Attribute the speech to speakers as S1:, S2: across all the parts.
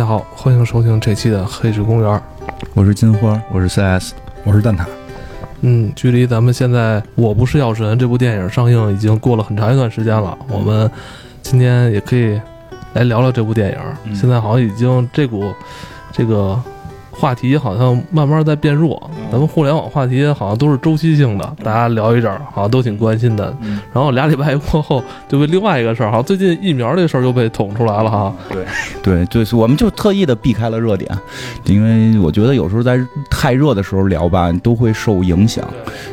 S1: 家好，欢迎收听这期的《黑石公园》。
S2: 我是金花，
S3: 我是 CS，
S4: 我是蛋挞。
S1: 嗯，距离咱们现在《我不是药神》这部电影上映已经过了很长一段时间了。我们今天也可以来聊聊这部电影。现在好像已经这股这个。话题好像慢慢在变弱，咱们互联网话题好像都是周期性的，大家聊一阵儿，好像都挺关心的。然后俩礼拜过后，就被另外一个事儿，好像最近疫苗这事儿又被捅出来了哈。
S2: 对，对，就是我们就特意的避开了热点，因为我觉得有时候在太热的时候聊吧，都会受影响，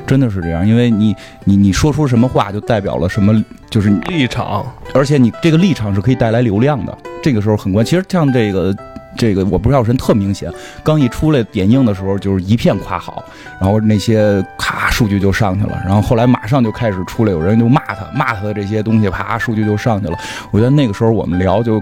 S2: 真的是这样。因为你你你说出什么话，就代表了什么，就是
S1: 立场，
S2: 而且你这个立场是可以带来流量的，这个时候很关。其实像这个。这个我不知道人特明显，刚一出来点映的时候就是一片夸好，然后那些咔数据就上去了，然后后来马上就开始出来有人就骂他，骂他的这些东西啪数据就上去了。我觉得那个时候我们聊就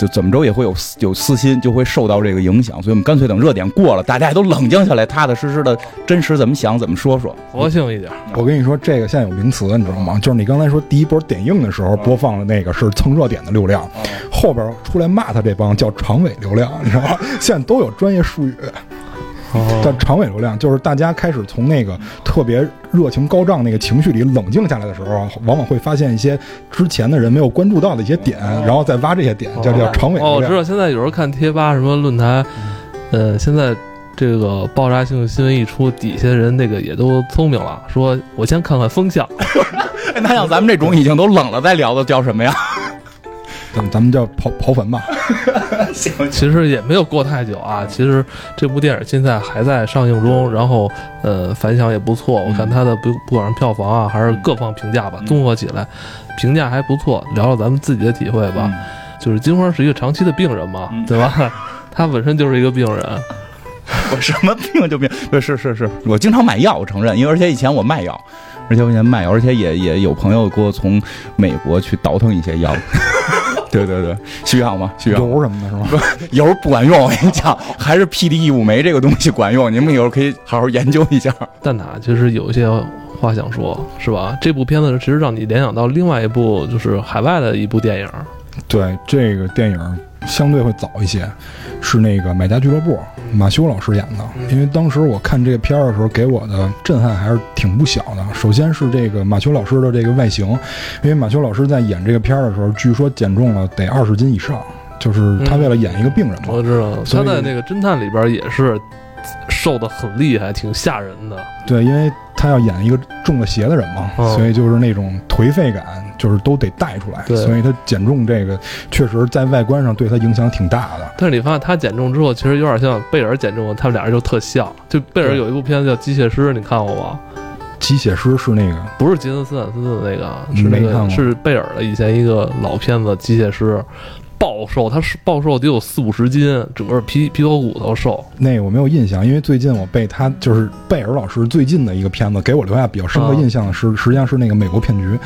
S2: 就怎么着也会有有私心，就会受到这个影响，所以我们干脆等热点过了，大家都冷静下来，踏踏实实的真实怎么想怎么说说，
S1: 佛性一点。
S4: 我跟你说，这个现在有名词，你知道吗？就是你刚才说第一波点映的时候播放的那个是蹭热点的流量，后边出来骂他这帮叫长尾流量。你知道吗？现在都有专业术语，叫长尾流量，就是大家开始从那个特别热情高涨那个情绪里冷静下来的时候，往往会发现一些之前的人没有关注到的一些点，然后再挖这些点，叫叫长尾流量。
S1: 哦，我知道，现在有时候看贴吧什么论坛，呃，现在这个爆炸性新闻一出，底下人那个也都聪明了，说我先看看风向。
S2: 那像咱们这种已经都冷了再聊的叫什么呀？
S4: 咱咱们叫刨刨坟吧，
S2: 行，
S1: 其实也没有过太久啊。其实这部电影现在还在上映中，然后呃反响也不错。我看它的不不管是票房啊，还是各方评价吧，综合起来评价还不错。聊聊咱们自己的体会吧。就是金花是一个长期的病人嘛，对吧？他本身就是一个病人。
S2: 我什么病就病？是是是，我经常买药，我承认，因为而且以前我卖药，而且我以前卖药，而且也也有朋友给我从美国去倒腾一些药。对对对，需要吗？需要
S4: 油什么的，是吗？
S2: 油不管用，我跟你讲，还是 P D E 五酶这个东西管用。你们以后可以好好研究一下。
S1: 蛋挞其实有一些话想说，是吧？这部片子其实让你联想到另外一部，就是海外的一部电影。
S4: 对，这个电影。相对会早一些，是那个《买家俱乐部》，马修老师演的。因为当时我看这个片儿的时候，给我的震撼还是挺不小的。首先是这个马修老师的这个外形，因为马修老师在演这个片儿的时候，据说减重了得二十斤以上，就是他为了演一个病人嘛。
S1: 我知道，他在那个侦探里边也是瘦的很厉害，挺吓人的。
S4: 对，因为他要演一个中了邪的人嘛，所以就是那种颓废感。就是都得带出来，所以他减重这个确实在外观上对他影响挺大的。
S1: 但是你发现他减重之后，其实有点像贝尔减重，他们俩人就特像。就贝尔有一部片子叫《机械师》，你看过吗？
S4: 机械师是那个，
S1: 不是杰森斯坦森的那个，是那个是贝尔的以前一个老片子《机械师》。暴瘦，他是暴瘦得有四五十斤，整个皮皮头骨头瘦。
S4: 那我没有印象，因为最近我被他就是贝尔老师最近的一个片子给我留下比较深刻印象的是，实际上是那个美国骗局，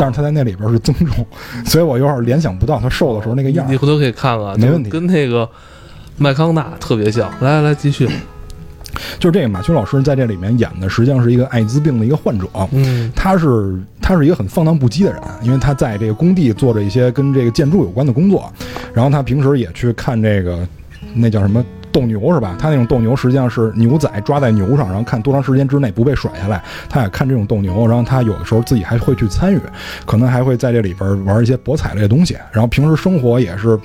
S4: 但是他在那里边是增重，所以我有点联想不到他瘦的时候那个样。
S1: 你回头可以看看，
S4: 没问题，
S1: 跟那个麦康纳特别像。来来来，继续。
S4: 就是这个马群老师在这里面演的，实际上是一个艾滋病的一个患者。嗯，他是他是一个很放荡不羁的人，因为他在这个工地做着一些跟这个建筑有关的工作，然后他平时也去看这个那叫什么斗牛是吧？他那种斗牛实际上是牛仔抓在牛上，然后看多长时间之内不被甩下来。他也看这种斗牛，然后他有的时候自己还会去参与，可能还会在这里边玩一些博彩类的东西。然后平时生活也是。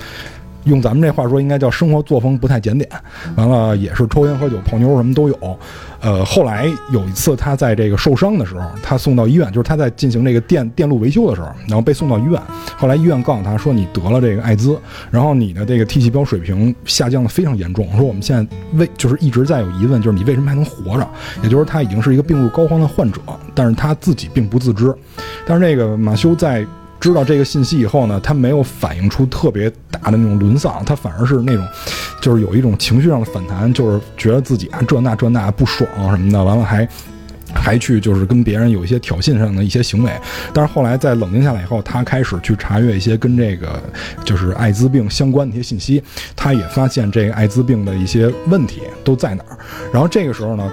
S4: 用咱们这话说，应该叫生活作风不太检点。完了，也是抽烟喝酒泡妞什么都有。呃，后来有一次他在这个受伤的时候，他送到医院，就是他在进行这个电电路维修的时候，然后被送到医院。后来医院告诉他说，你得了这个艾滋，然后你的这个 T 细胞水平下降的非常严重。说我们现在为就是一直在有疑问，就是你为什么还能活着？也就是他已经是一个病入膏肓的患者，但是他自己并不自知。但是这个马修在。知道这个信息以后呢，他没有反映出特别大的那种沦丧，他反而是那种，就是有一种情绪上的反弹，就是觉得自己啊这那这那不爽什么的，完了还还去就是跟别人有一些挑衅上的一些行为。但是后来在冷静下来以后，他开始去查阅一些跟这个就是艾滋病相关的一些信息，他也发现这个艾滋病的一些问题都在哪儿。然后这个时候呢。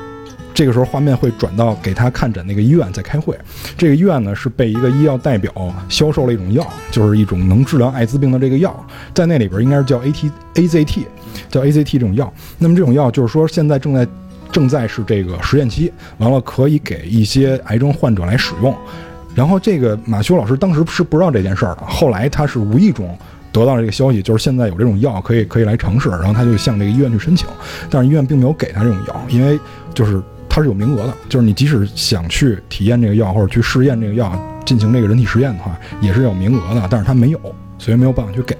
S4: 这个时候画面会转到给他看诊那个医院在开会。这个医院呢是被一个医药代表销售了一种药，就是一种能治疗艾滋病的这个药，在那里边应该是叫 A T A Z T，叫 A Z T 这种药。那么这种药就是说现在正在正在是这个实验期，完了可以给一些癌症患者来使用。然后这个马修老师当时是不知道这件事儿的，后来他是无意中。得到了这个消息，就是现在有这种药可以可以来尝试，然后他就向这个医院去申请，但是医院并没有给他这种药，因为就是它是有名额的，就是你即使想去体验这个药或者去试验这个药进行这个人体实验的话，也是有名额的，但是他没有，所以没有办法去给。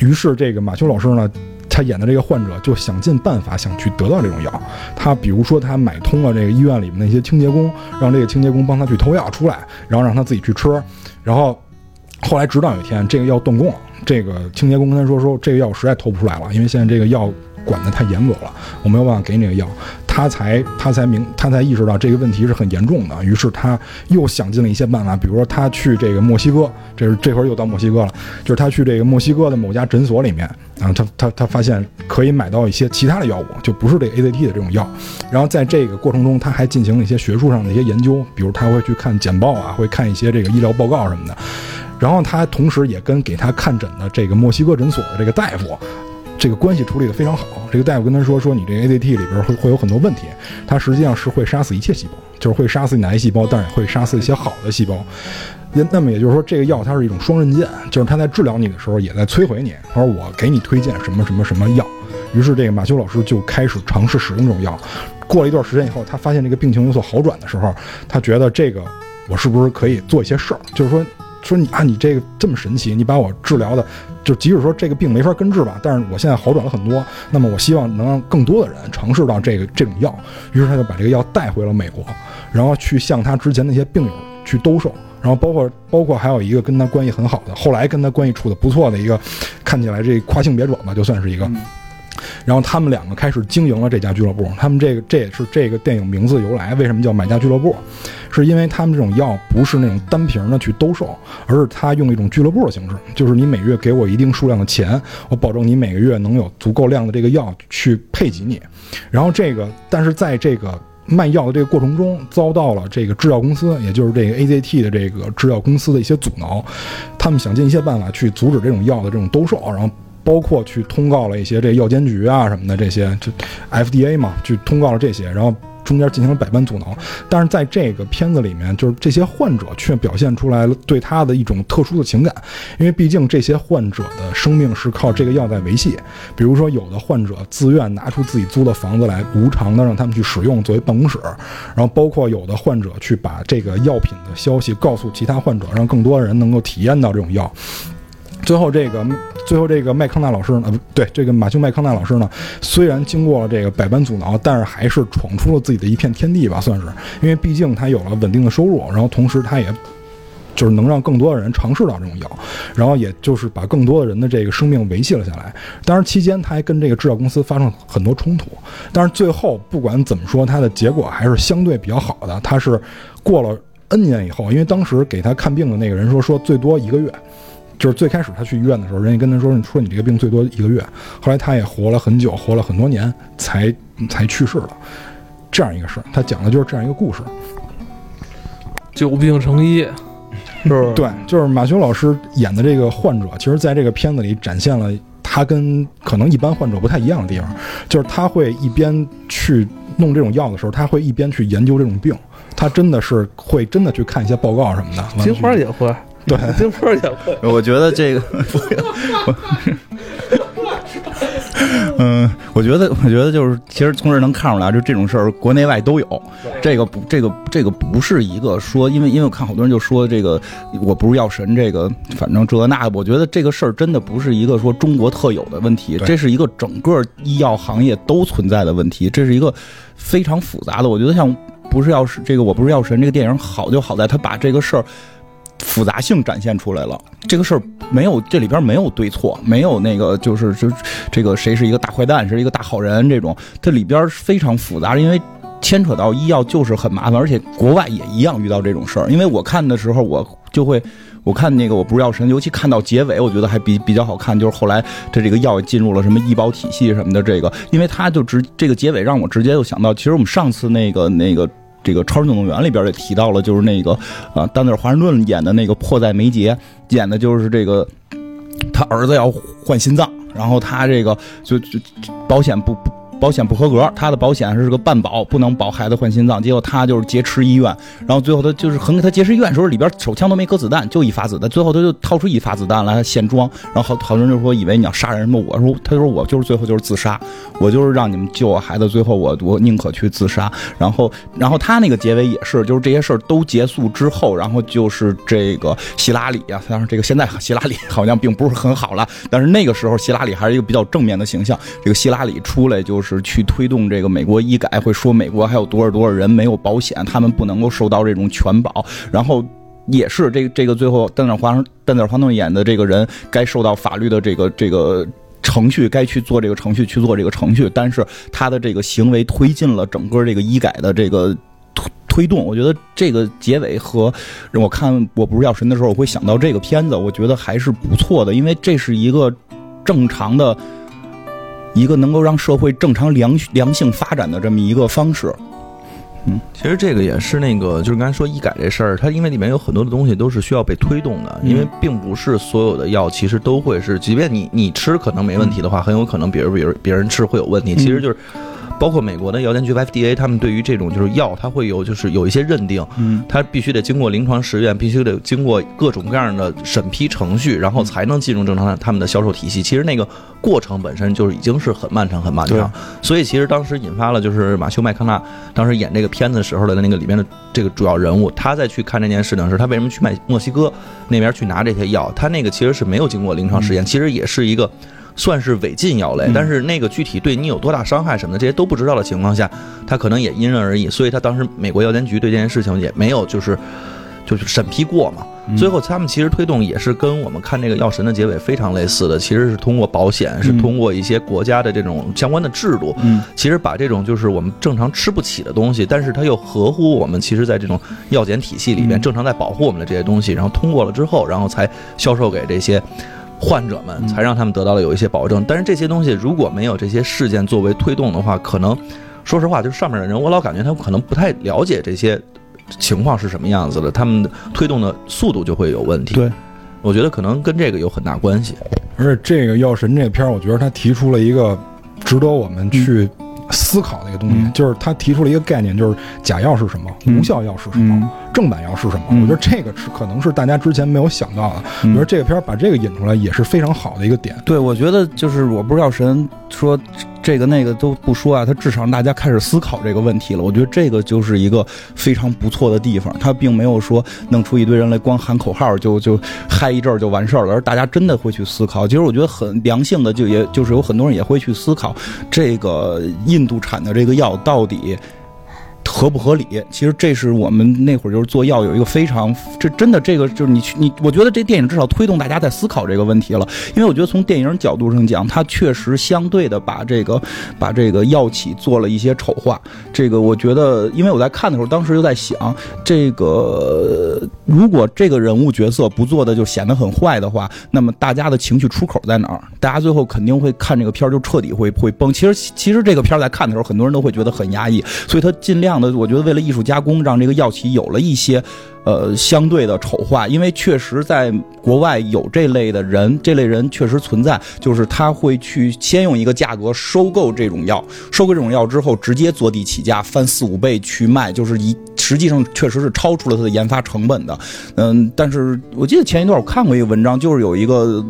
S4: 于是这个马修老师呢，他演的这个患者就想尽办法想去得到这种药，他比如说他买通了这个医院里面那些清洁工，让这个清洁工帮他去偷药出来，然后让他自己去吃，然后后来直到有一天这个药断供了。这个清洁工跟他说：“说这个药我实在偷不出来了，因为现在这个药管得太严格了，我没有办法给你这个药。”他才他才明他才意识到这个问题是很严重的，于是他又想尽了一些办法，比如说他去这个墨西哥，这是这会儿又到墨西哥了，就是他去这个墨西哥的某家诊所里面，然后他他他发现可以买到一些其他的药物，就不是这 AZT 的这种药。然后在这个过程中，他还进行了一些学术上的一些研究，比如他会去看简报啊，会看一些这个医疗报告什么的。然后他同时也跟给他看诊的这个墨西哥诊所的这个大夫，这个关系处理的非常好。这个大夫跟他说说，你这 AZT 里边会会有很多问题，它实际上是会杀死一切细胞，就是会杀死你的癌细胞，但是也会杀死一些好的细胞。那那么也就是说，这个药它是一种双刃剑，就是它在治疗你的时候也在摧毁你。他说我给你推荐什么什么什么药，于是这个马修老师就开始尝试使用这种药。过了一段时间以后，他发现这个病情有所好转的时候，他觉得这个我是不是可以做一些事儿，就是说。说你啊，你这个这么神奇，你把我治疗的，就即使说这个病没法根治吧，但是我现在好转了很多。那么我希望能让更多的人尝试到这个这种药。于是他就把这个药带回了美国，然后去向他之前那些病友去兜售。然后包括包括还有一个跟他关系很好的，后来跟他关系处的不错的一个，看起来这跨性别者吧，就算是一个。然后他们两个开始经营了这家俱乐部。他们这个这也是这个电影名字由来。为什么叫买家俱乐部？是因为他们这种药不是那种单瓶的去兜售，而是他用一种俱乐部的形式，就是你每月给我一定数量的钱，我保证你每个月能有足够量的这个药去配给你。然后这个，但是在这个卖药的这个过程中，遭到了这个制药公司，也就是这个 AZT 的这个制药公司的一些阻挠。他们想尽一切办法去阻止这种药的这种兜售，然后。包括去通告了一些这药监局啊什么的这些，就 FDA 嘛，去通告了这些，然后中间进行了百般阻挠。但是在这个片子里面，就是这些患者却表现出来了对他的一种特殊的情感，因为毕竟这些患者的生命是靠这个药在维系。比如说，有的患者自愿拿出自己租的房子来，无偿的让他们去使用作为办公室，然后包括有的患者去把这个药品的消息告诉其他患者，让更多的人能够体验到这种药。最后这个。最后，这个麦康纳老师呢？不对，这个马修麦康纳老师呢，虽然经过了这个百般阻挠，但是还是闯出了自己的一片天地吧，算是。因为毕竟他有了稳定的收入，然后同时他也，就是能让更多的人尝试到这种药，然后也就是把更多的人的这个生命维系了下来。当然，期间他还跟这个制药公司发生很多冲突，但是最后不管怎么说，他的结果还是相对比较好的。他是过了 N 年以后，因为当时给他看病的那个人说，说最多一个月。就是最开始他去医院的时候，人家跟他说：“你说你这个病最多一个月。”后来他也活了很久，活了很多年，才才去世了。这样一个事儿，他讲的就是这样一个故事。
S1: 久病成医，是不是？
S4: 对，就是马修老师演的这个患者，其实在这个片子里展现了他跟可能一般患者不太一样的地方，就是他会一边去弄这种药的时候，他会一边去研究这种病，他真的是会真的去看一些报告什么的。
S1: 金花也会。
S4: 对，
S1: 听说也会。
S2: 我觉得这个，嗯，我觉得，我觉得就是，其实从这能看出来，就这种事儿，国内外都有。这个不，这个这个不是一个说，因为因为我看好多人就说这个，我不是药神，这个反正这那，我觉得这个事儿真的不是一个说中国特有的问题，这是一个整个医药行业都存在的问题，这是一个非常复杂的。我觉得像不是药神这个，我不是药神这个电影好就好在他把这个事儿。复杂性展现出来了，这个事儿没有这里边没有对错，没有那个就是就这个谁是一个大坏蛋，是一个大好人这种，它里边非常复杂，因为牵扯到医药就是很麻烦，而且国外也一样遇到这种事儿。因为我看的时候，我就会我看那个我不是药神，尤其看到结尾，我觉得还比比较好看。就是后来这这个药进入了什么医保体系什么的，这个，因为他就直这个结尾让我直接就想到，其实我们上次那个那个这个《超人总动员》里边也提到了，就是那个啊，丹尼尔华盛顿演的那个迫在眉睫，演的就是这个他儿子要换心脏，然后他这个就就保险不不。保险不合格，他的保险是个半保，不能保孩子换心脏。结果他就是劫持医院，然后最后他就是很给他劫持医院的时候，里边手枪都没搁子弹，就一发子弹。最后他就掏出一发子弹来现装，然后好好多人就说以为你要杀人什么。我说他说我就是最后就是自杀，我就是让你们救我孩子，最后我我宁可去自杀。然后然后他那个结尾也是，就是这些事儿都结束之后，然后就是这个希拉里啊，当然这个现在希拉里好像并不是很好了，但是那个时候希拉里还是一个比较正面的形象。这个希拉里出来就是。是去推动这个美国医改，会说美国还有多少多少人没有保险，他们不能够受到这种全保。然后也是这个这个最后，丹尼尔华丹尼尔华盛顿演的这个人该受到法律的这个这个程序，该去做这个程序去做这个程序。但是他的这个行为推进了整个这个医改的这个推推动。我觉得这个结尾和我看我不是药神的时候，我会想到这个片子，我觉得还是不错的，因为这是一个正常的。一个能够让社会正常良良性发展的这么一个方式，
S3: 嗯，其实这个也是那个，就是刚才说医改这事儿，它因为里面有很多的东西都是需要被推动的，因为并不是所有的药其实都会是，即便你你吃可能没问题的话，很有可能别人别人别人吃会有问题，其实就是。包括美国的药监局 FDA，他们对于这种就是药，它会有就是有一些认定，嗯，它必须得经过临床实验，必须得经过各种各样的审批程序，然后才能进入正常的他们的销售体系。其实那个过程本身就是已经是很漫长很漫长。所以其实当时引发了就是马修麦康纳当时演这个片子时候的那个里面的这个主要人物，他在去看这件事情时，他为什么去卖墨西哥那边去拿这些药？他那个其实是没有经过临床实验，其实也是一个。算是违禁药类，但是那个具体对你有多大伤害什么的，这些都不知道的情况下，他可能也因人而异。所以他当时美国药监局对这件事情也没有就是就是审批过嘛。最后他们其实推动也是跟我们看那个药神的结尾非常类似的，其实是通过保险，是通过一些国家的这种相关的制度，其实把这种就是我们正常吃不起的东西，但是它又合乎我们其实在这种药检体系里面正常在保护我们的这些东西，然后通过了之后，然后才销售给这些。患者们才让他们得到了有一些保证，但是这些东西如果没有这些事件作为推动的话，可能说实话，就是上面的人，我老感觉他可能不太了解这些情况是什么样子的，他们推动的速度就会有问题。
S2: 对，
S3: 我觉得可能跟这个有很大关系。
S4: 而且这个药神这个片儿，我觉得他提出了一个值得我们去思考的一个东西，就是他提出了一个概念，就是假药是什么，无效药是什么。正版药是什么？我觉得这个是可能是大家之前没有想到的。我觉得这个片儿把这个引出来也是非常好的一个点。
S2: 对，我觉得就是我不知道神说这个那个都不说啊，他至少让大家开始思考这个问题了。我觉得这个就是一个非常不错的地方。他并没有说弄出一堆人来光喊口号就就嗨一阵就完事儿了，而大家真的会去思考。其实我觉得很良性的，就也就是有很多人也会去思考这个印度产的这个药到底。合不合理？其实这是我们那会儿就是做药有一个非常这真的这个就是你你我觉得这电影至少推动大家在思考这个问题了，因为我觉得从电影角度上讲，它确实相对的把这个把这个药企做了一些丑化。这个我觉得，因为我在看的时候，当时就在想，这个如果这个人物角色不做的就显得很坏的话，那么大家的情绪出口在哪儿？大家最后肯定会看这个片儿就彻底会会崩。其实其实这个片儿在看的时候，很多人都会觉得很压抑，所以他尽量。的，我觉得为了艺术加工，让这个药企有了一些，呃，相对的丑化，因为确实在国外有这类的人，这类人确实存在，就是他会去先用一个价格收购这种药，收购这种药之后，直接坐地起价，翻四五倍去卖，就是一实际上确实是超出了他的研发成本的，嗯，但是我记得前一段我看过一个文章，就是有一个。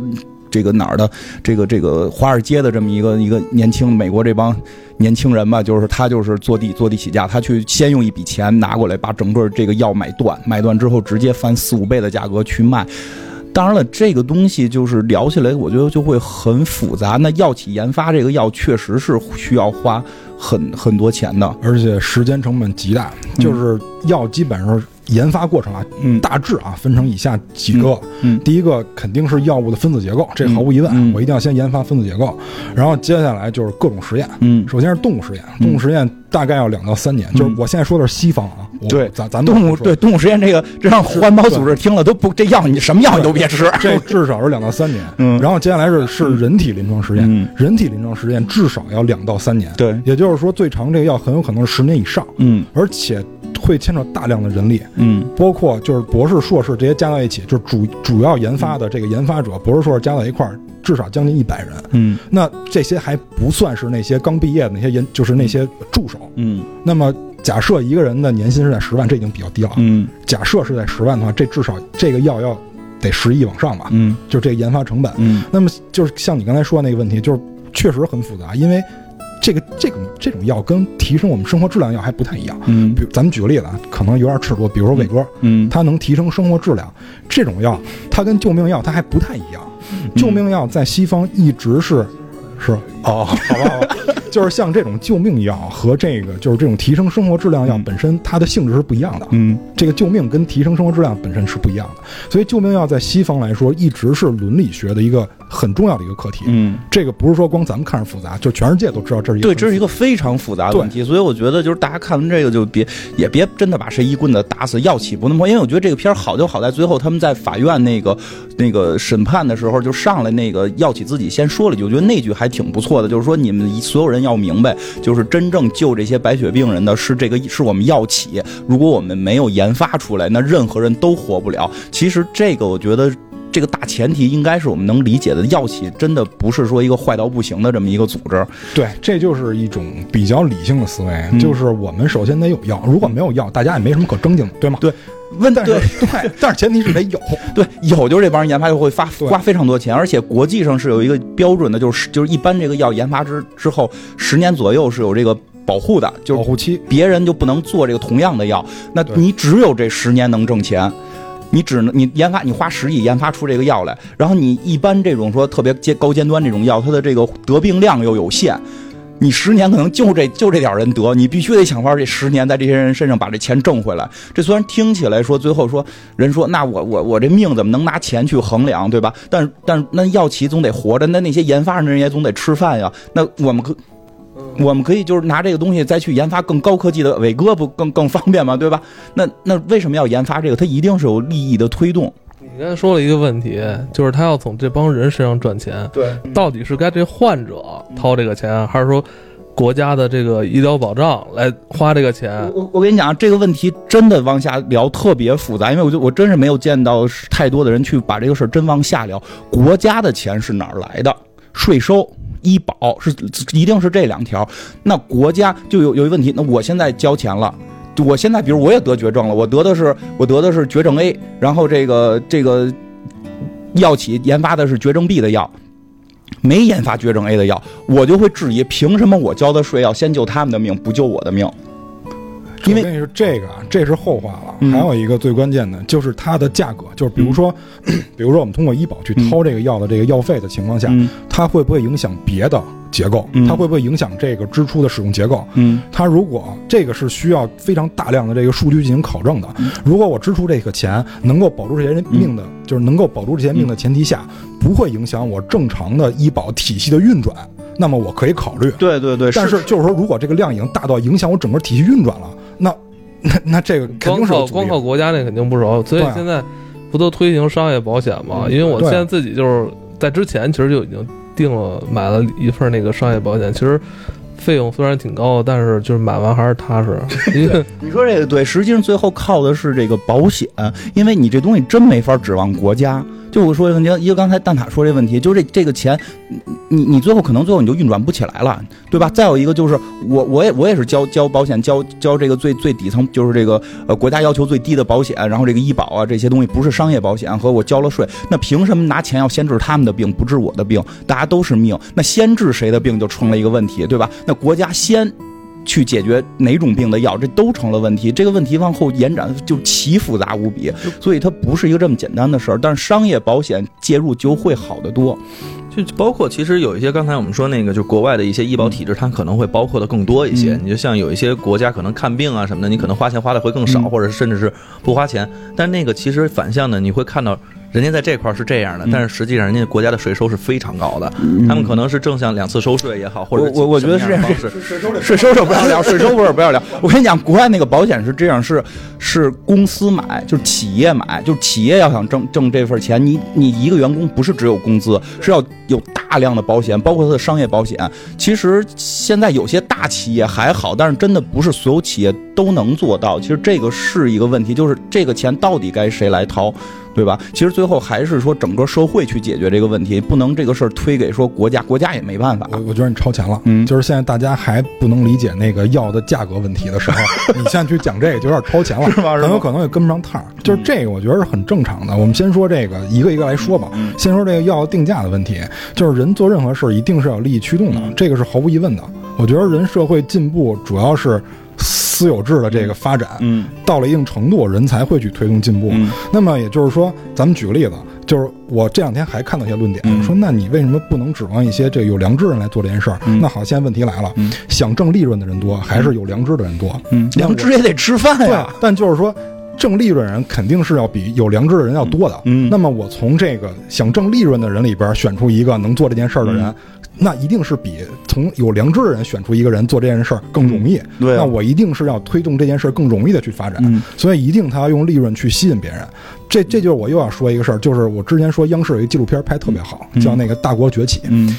S2: 这个哪儿的，这个这个华尔街的这么一个一个年轻美国这帮年轻人吧，就是他就是坐地坐地起价，他去先用一笔钱拿过来，把整个这个药买断，买断之后直接翻四五倍的价格去卖。当然了，这个东西就是聊起来，我觉得就会很复杂。那药企研发这个药确实是需要花很很多钱的，
S4: 而且时间成本极大。就是药基本上。研发过程啊，
S2: 嗯，
S4: 大致啊分成以下几个。
S2: 嗯，
S4: 第一个肯定是药物的分子结构，这毫无疑问，我一定要先研发分子结构。然后接下来就是各种实验。
S2: 嗯，
S4: 首先是动物实验，动物实验大概要两到三年。就是我现在说的是西方啊，
S2: 对，
S4: 咱咱
S2: 动物对动物实验这个，这让环保组织听了都不，这药你什么药你都别吃。
S4: 这至少是两到三年。
S2: 嗯，
S4: 然后接下来是是人体临床实验，人体临床实验至少要两到三年。
S2: 对，
S4: 也就是说最长这个药很有可能是十年以上。
S2: 嗯，
S4: 而且。会牵扯大量的人力，
S2: 嗯，
S4: 包括就是博士、硕士这些加到一起，就是主主要研发的这个研发者，博士、硕士加到一块儿，至少将近一百人，
S2: 嗯，
S4: 那这些还不算是那些刚毕业的那些研，就是那些助手，
S2: 嗯，
S4: 那么假设一个人的年薪是在十万，这已经比较低了，
S2: 嗯，
S4: 假设是在十万的话，这至少这个药要得十亿往上吧，
S2: 嗯，
S4: 就这个研发成本，
S2: 嗯，
S4: 那么就是像你刚才说的那个问题，就是确实很复杂，因为。这个这种这种药跟提升我们生活质量药还不太一样。
S2: 嗯，
S4: 比如咱们举个例子啊，可能有点尺度，比如说伟哥，
S2: 嗯，
S4: 它能提升生活质量，这种药它跟救命药它还不太一样。救命药在西方一直是是哦，好吧，好吧，就是像这种救命药和这个就是这种提升生活质量药本身它的性质是不一样的。
S2: 嗯，
S4: 这个救命跟提升生活质量本身是不一样的，所以救命药在西方来说一直是伦理学的一个。很重要的一个课题，
S2: 嗯，
S4: 这个不是说光咱们看着复杂，就全世界都知道这是一个
S2: 对，这是一个非常复杂的问题，所以我觉得就是大家看完这个就别也别真的把谁一棍子打死，药企不那么，因为我觉得这个片儿好就好在最后他们在法院那个那个审判的时候就上来那个药企自己先说了一句，我觉得那句还挺不错的，就是说你们所有人要明白，就是真正救这些白血病人的是这个是我们药企，如果我们没有研发出来，那任何人都活不了。其实这个我觉得。这个大前提应该是我们能理解的，药企真的不是说一个坏到不行的这么一个组织。
S4: 对，这就是一种比较理性的思维，就是我们首先得有药，如果没有药，大家也没什么可争竞，对吗？
S2: 对，
S4: 问但是 对，但是前提是得有，
S2: 对，有就是这帮人研发就会发花非常多钱，而且国际上是有一个标准的，就是就是一般这个药研发之之后十年左右是有这个保护的，就是
S4: 保护期，
S2: 别人就不能做这个同样的药，那你只有这十年能挣钱。你只能你研发，你花十亿研发出这个药来，然后你一般这种说特别尖高尖端这种药，它的这个得病量又有限，你十年可能就这就这点人得，你必须得想法这十年在这些人身上把这钱挣回来。这虽然听起来说最后说人说那我我我这命怎么能拿钱去衡量，对吧？但但那药企总得活着，那那些研发的人也总得吃饭呀。那我们可。我们可以就是拿这个东西再去研发更高科技的伟哥，不更更方便吗？对吧？那那为什么要研发这个？它一定是有利益的推动。
S1: 你刚才说了一个问题，就是他要从这帮人身上赚钱。
S2: 对，
S1: 到底是该这患者掏这个钱，还是说国家的这个医疗保障来花这个钱？
S2: 我我跟你讲，这个问题真的往下聊特别复杂，因为我就我真是没有见到太多的人去把这个事儿真往下聊。国家的钱是哪儿来的？税收。医保是一定是这两条，那国家就有有一问题。那我现在交钱了，我现在比如我也得绝症了，我得的是我得的是绝症 A，然后这个这个药企研发的是绝症 B 的药，没研发绝症 A 的药，我就会质疑，凭什么我交的税要先救他们的命，不救我的命？
S4: 因为是这个，这是后话了。还有一个最关键的，就是它的价格，就是比如说，比如说我们通过医保去掏这个药的这个药费的情况下，它会不会影响别的结构？它会不会影响这个支出的使用结构？
S2: 嗯，
S4: 它如果这个是需要非常大量的这个数据进行考证的，如果我支出这个钱能够保住这些人命的，就是能够保住这些命的前提下，不会影响我正常的医保体系的运转，那么我可以考虑。
S2: 对对对，
S4: 但是就是说，如果这个量已经大到影响我整个体系运转了。那那那这个肯定是
S1: 光靠光靠国家那肯定不熟，所以现在不都推行商业保险吗？因为我现在自己就是在之前其实就已经订了买了一份那个商业保险，其实费用虽然挺高，但是就是买完还是踏实。
S2: 你说这个对，实际上最后靠的是这个保险，因为你这东西真没法指望国家。就我说一个，一个刚才蛋塔说这问题，就是这这个钱，你你最后可能最后你就运转不起来了，对吧？再有一个就是我我也我也是交交保险，交交这个最最底层，就是这个呃国家要求最低的保险，然后这个医保啊这些东西不是商业保险，和我交了税，那凭什么拿钱要先治他们的病，不治我的病？大家都是命，那先治谁的病就成了一个问题，对吧？那国家先。去解决哪种病的药，这都成了问题。这个问题往后延展就奇复杂无比，所以它不是一个这么简单的事儿。但是商业保险介入就会好得多。
S3: 就包括其实有一些刚才我们说那个，就国外的一些医保体制，它可能会包括的更多一些。你就像有一些国家可能看病啊什么的，你可能花钱花的会更少，或者甚至是不花钱。但那个其实反向的，你会看到。人家在这块儿是这样的，但是实际上人家国家的税收是非常高的，他们可能是正向两次收税也好，或者
S2: 我我觉得是这样，
S4: 税收
S2: 税收不要聊，税收不是不要聊。我跟你讲，国外那个保险是这样，是是公司买，就是企业买，就是企业要想挣挣这份钱，你你一个员工不是只有工资，是要有大量的保险，包括他的商业保险。其实现在有些大企业还好，但是真的不是所有企业都能做到。其实这个是一个问题，就是这个钱到底该谁来掏？对吧？其实最后还是说整个社会去解决这个问题，不能这个事儿推给说国家，国家也没办法。
S4: 我我觉得你超前了，嗯，就是现在大家还不能理解那个药的价格问题的时候，你现在去讲这个就有点超前了，
S2: 是吧？
S4: 很有可能也跟不上趟。就是这个，我觉得是很正常的。我们先说这个，一个一个来说吧。先说这个药定价的问题，就是人做任何事儿一定是要利益驱动的，这个是毫无疑问的。我觉得人社会进步主要是。私有制的这个发展，嗯，到了一定程度，人才会去推动进步。那么也就是说，咱们举个例子，就是我这两天还看到一些论点，说那你为什么不能指望一些这个有良知人来做这件事儿？那好，现在问题来了，想挣利润的人多，还是有良知的人多？
S2: 嗯，良知也得吃饭呀。
S4: 但就是说，挣利润人肯定是要比有良知的人要多的。嗯，那么我从这个想挣利润的人里边选出一个能做这件事儿的人。那一定是比从有良知的人选出一个人做这件事儿更容易。
S2: 对，
S4: 那我一定是要推动这件事儿更容易的去发展。所以一定他要用利润去吸引别人。这这就是我又要说一个事儿，就是我之前说央视有一个纪录片拍特别好，叫那个《大国崛起》。嗯。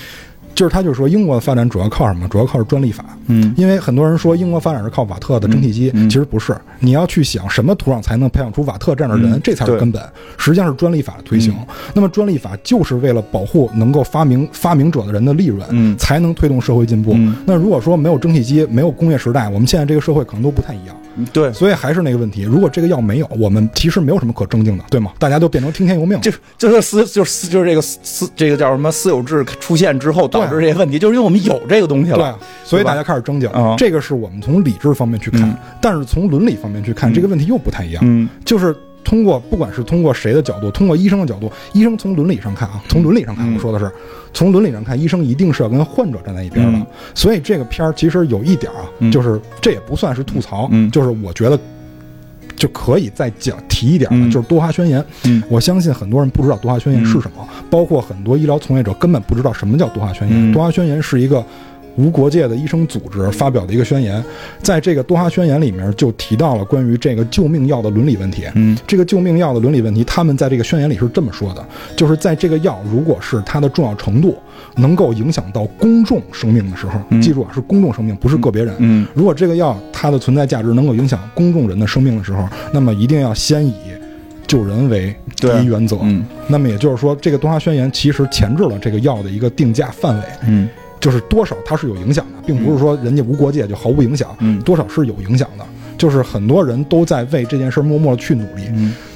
S4: 就是他，就是说英国的发展主要靠什么？主要靠是专利法。嗯，因为很多人说英国发展是靠瓦特的蒸汽机，其实不是。你要去想什么土壤才能培养出瓦特这样的人，这才是根本。实际上是专利法的推行。那么专利法就是为了保护能够发明发明者的人的利润，才能推动社会进步。那如果说没有蒸汽机，没有工业时代，我们现在这个社会可能都不太一样。
S2: 对，
S4: 所以还是那个问题，如果这个药没有，我们其实没有什么可争竞的，对吗？大家都变成听天由命，
S2: 就就是私就是就是这个私这个叫什么私有制出现之后导致这些问题，就是因为我们有这个东西了，
S4: 对，所以大家开始争竞。这个是我们从理智方面去看，但是从伦理方面去看，这个问题又不太一样。嗯，就是通过不管是通过谁的角度，通过医生的角度，医生从伦理上看啊，从伦理上看，我说的是。从伦理上看，医生一定是要跟患者站在一边的，所以这个片儿其实有一点啊，就是这也不算是吐槽，就是我觉得就可以再讲提一点的，就是多哈宣言。我相信很多人不知道多哈宣言是什么，包括很多医疗从业者根本不知道什么叫多哈宣言。多哈宣言是一个。无国界的医生组织发表的一个宣言，在这个多哈宣言里面就提到了关于这个救命药的伦理问题。嗯，这个救命药的伦理问题，他们在这个宣言里是这么说的：，就是在这个药如果是它的重要程度能够影响到公众生命的时候，记住啊，是公众生命，不是个别人。嗯，如果这个药它的存在价值能够影响公众人的生命的时候，那么一定要先以救人为第一原则。嗯，那么也就是说，这个多哈宣言其实前置了这个药的一个定价范围。嗯。就是多少它是有影响的，并不是说人家无国界就毫无影响，多少是有影响的。就是很多人都在为这件事默默的去努力，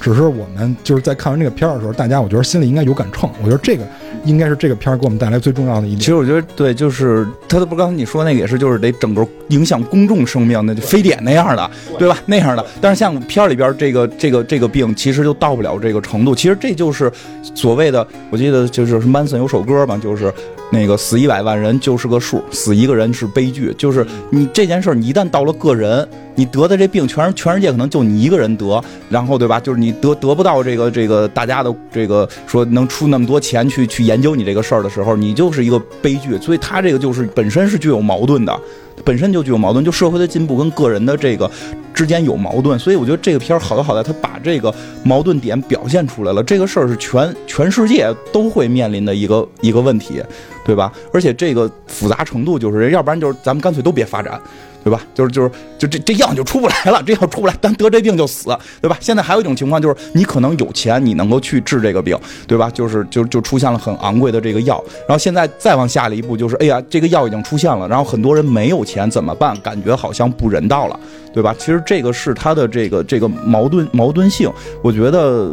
S4: 只是我们就是在看完这个片儿的时候，大家我觉得心里应该有杆秤。我觉得这个应该是这个片儿给我们带来最重要的一点。
S2: 其实我觉得对，就是他不刚才你说那个也是，就是得整个影响公众生命，那就非典那样的，对吧？那样的。但是像片儿里边这个这个这个病，其实就到不了这个程度。其实这就是所谓的，我记得就是 Manson 有首歌嘛，就是。那个死一百万人就是个数，死一个人是悲剧。就是你这件事儿，你一旦到了个人，你得的这病，全全世界可能就你一个人得，然后对吧？就是你得得不到这个这个大家的这个说能出那么多钱去去研究你这个事儿的时候，你就是一个悲剧。所以他这个就是本身是具有矛盾的。本身就具有矛盾，就社会的进步跟个人的这个之间有矛盾，所以我觉得这个片儿好就好在它把这个矛盾点表现出来了。这个事儿是全全世界都会面临的一个一个问题，对吧？而且这个复杂程度就是，要不然就是咱们干脆都别发展。对吧？就是就是就这这药就出不来了，这药出不来，咱得这病就死，对吧？现在还有一种情况就是，你可能有钱，你能够去治这个病，对吧？就是就就出现了很昂贵的这个药，然后现在再往下了一步，就是哎呀，这个药已经出现了，然后很多人没有钱怎么办？感觉好像不人道了，对吧？其实这个是他的这个这个矛盾矛盾性，我觉得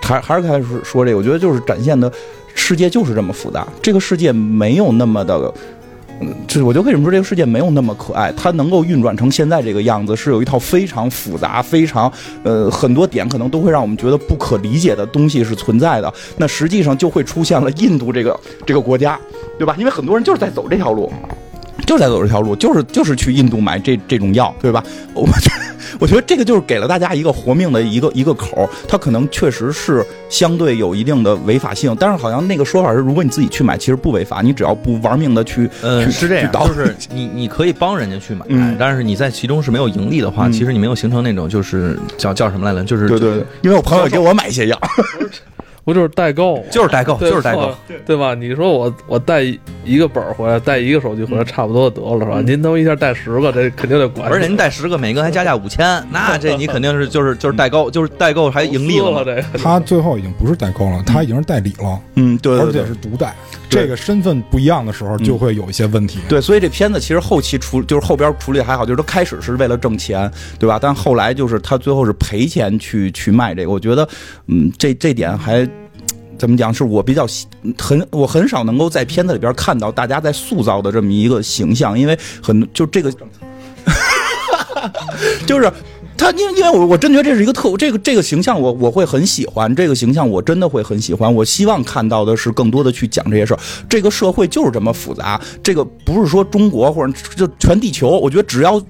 S2: 还还是开始说这个，我觉得就是展现的世界就是这么复杂，这个世界没有那么的。嗯这我就为什么说这个世界没有那么可爱？它能够运转成现在这个样子，是有一套非常复杂、非常呃很多点可能都会让我们觉得不可理解的东西是存在的。那实际上就会出现了印度这个这个国家，对吧？因为很多人就是在走这条路。就是在走这条路，就是就是去印度买这这种药，对吧？我觉得，我觉得这个就是给了大家一个活命的一个一个口它可能确实是相对有一定的违法性，但是好像那个说法是，如果你自己去买，其实不违法，你只要不玩命的去，
S3: 呃，是这样，就是 你你可以帮人家去买，但是你在其中是没有盈利的话，其实你没有形成那种就是叫叫什么来着？就是
S2: 对对，因为我朋友给我买一些药。
S1: 不就是代购，
S3: 就是代购，就是代购，
S1: 对吧？你说我我带一个本儿回来，带一个手机回来，差不多得了，是吧？您都一下带十个，这肯定得管。
S3: 而且您带十个，每个还加价五千，那这你肯定是就是就是代购，就是代购还盈利
S1: 了。这
S4: 他最后已经不是代购了，他已经是代理了。
S2: 嗯，对，
S4: 而且是独代，这个身份不一样的时候，就会有一些问题。
S2: 对，所以这片子其实后期处就是后边处理还好，就是他开始是为了挣钱，对吧？但后来就是他最后是赔钱去去卖这个，我觉得，嗯，这这点还。怎么讲？是我比较很，我很少能够在片子里边看到大家在塑造的这么一个形象，因为很就这个，就是。他因为因为我我真觉得这是一个特这个这个形象我我会很喜欢这个形象我真的会很喜欢。我希望看到的是更多的去讲这些事儿。这个社会就是这么复杂这个不是说中国或者就全地球我觉得只要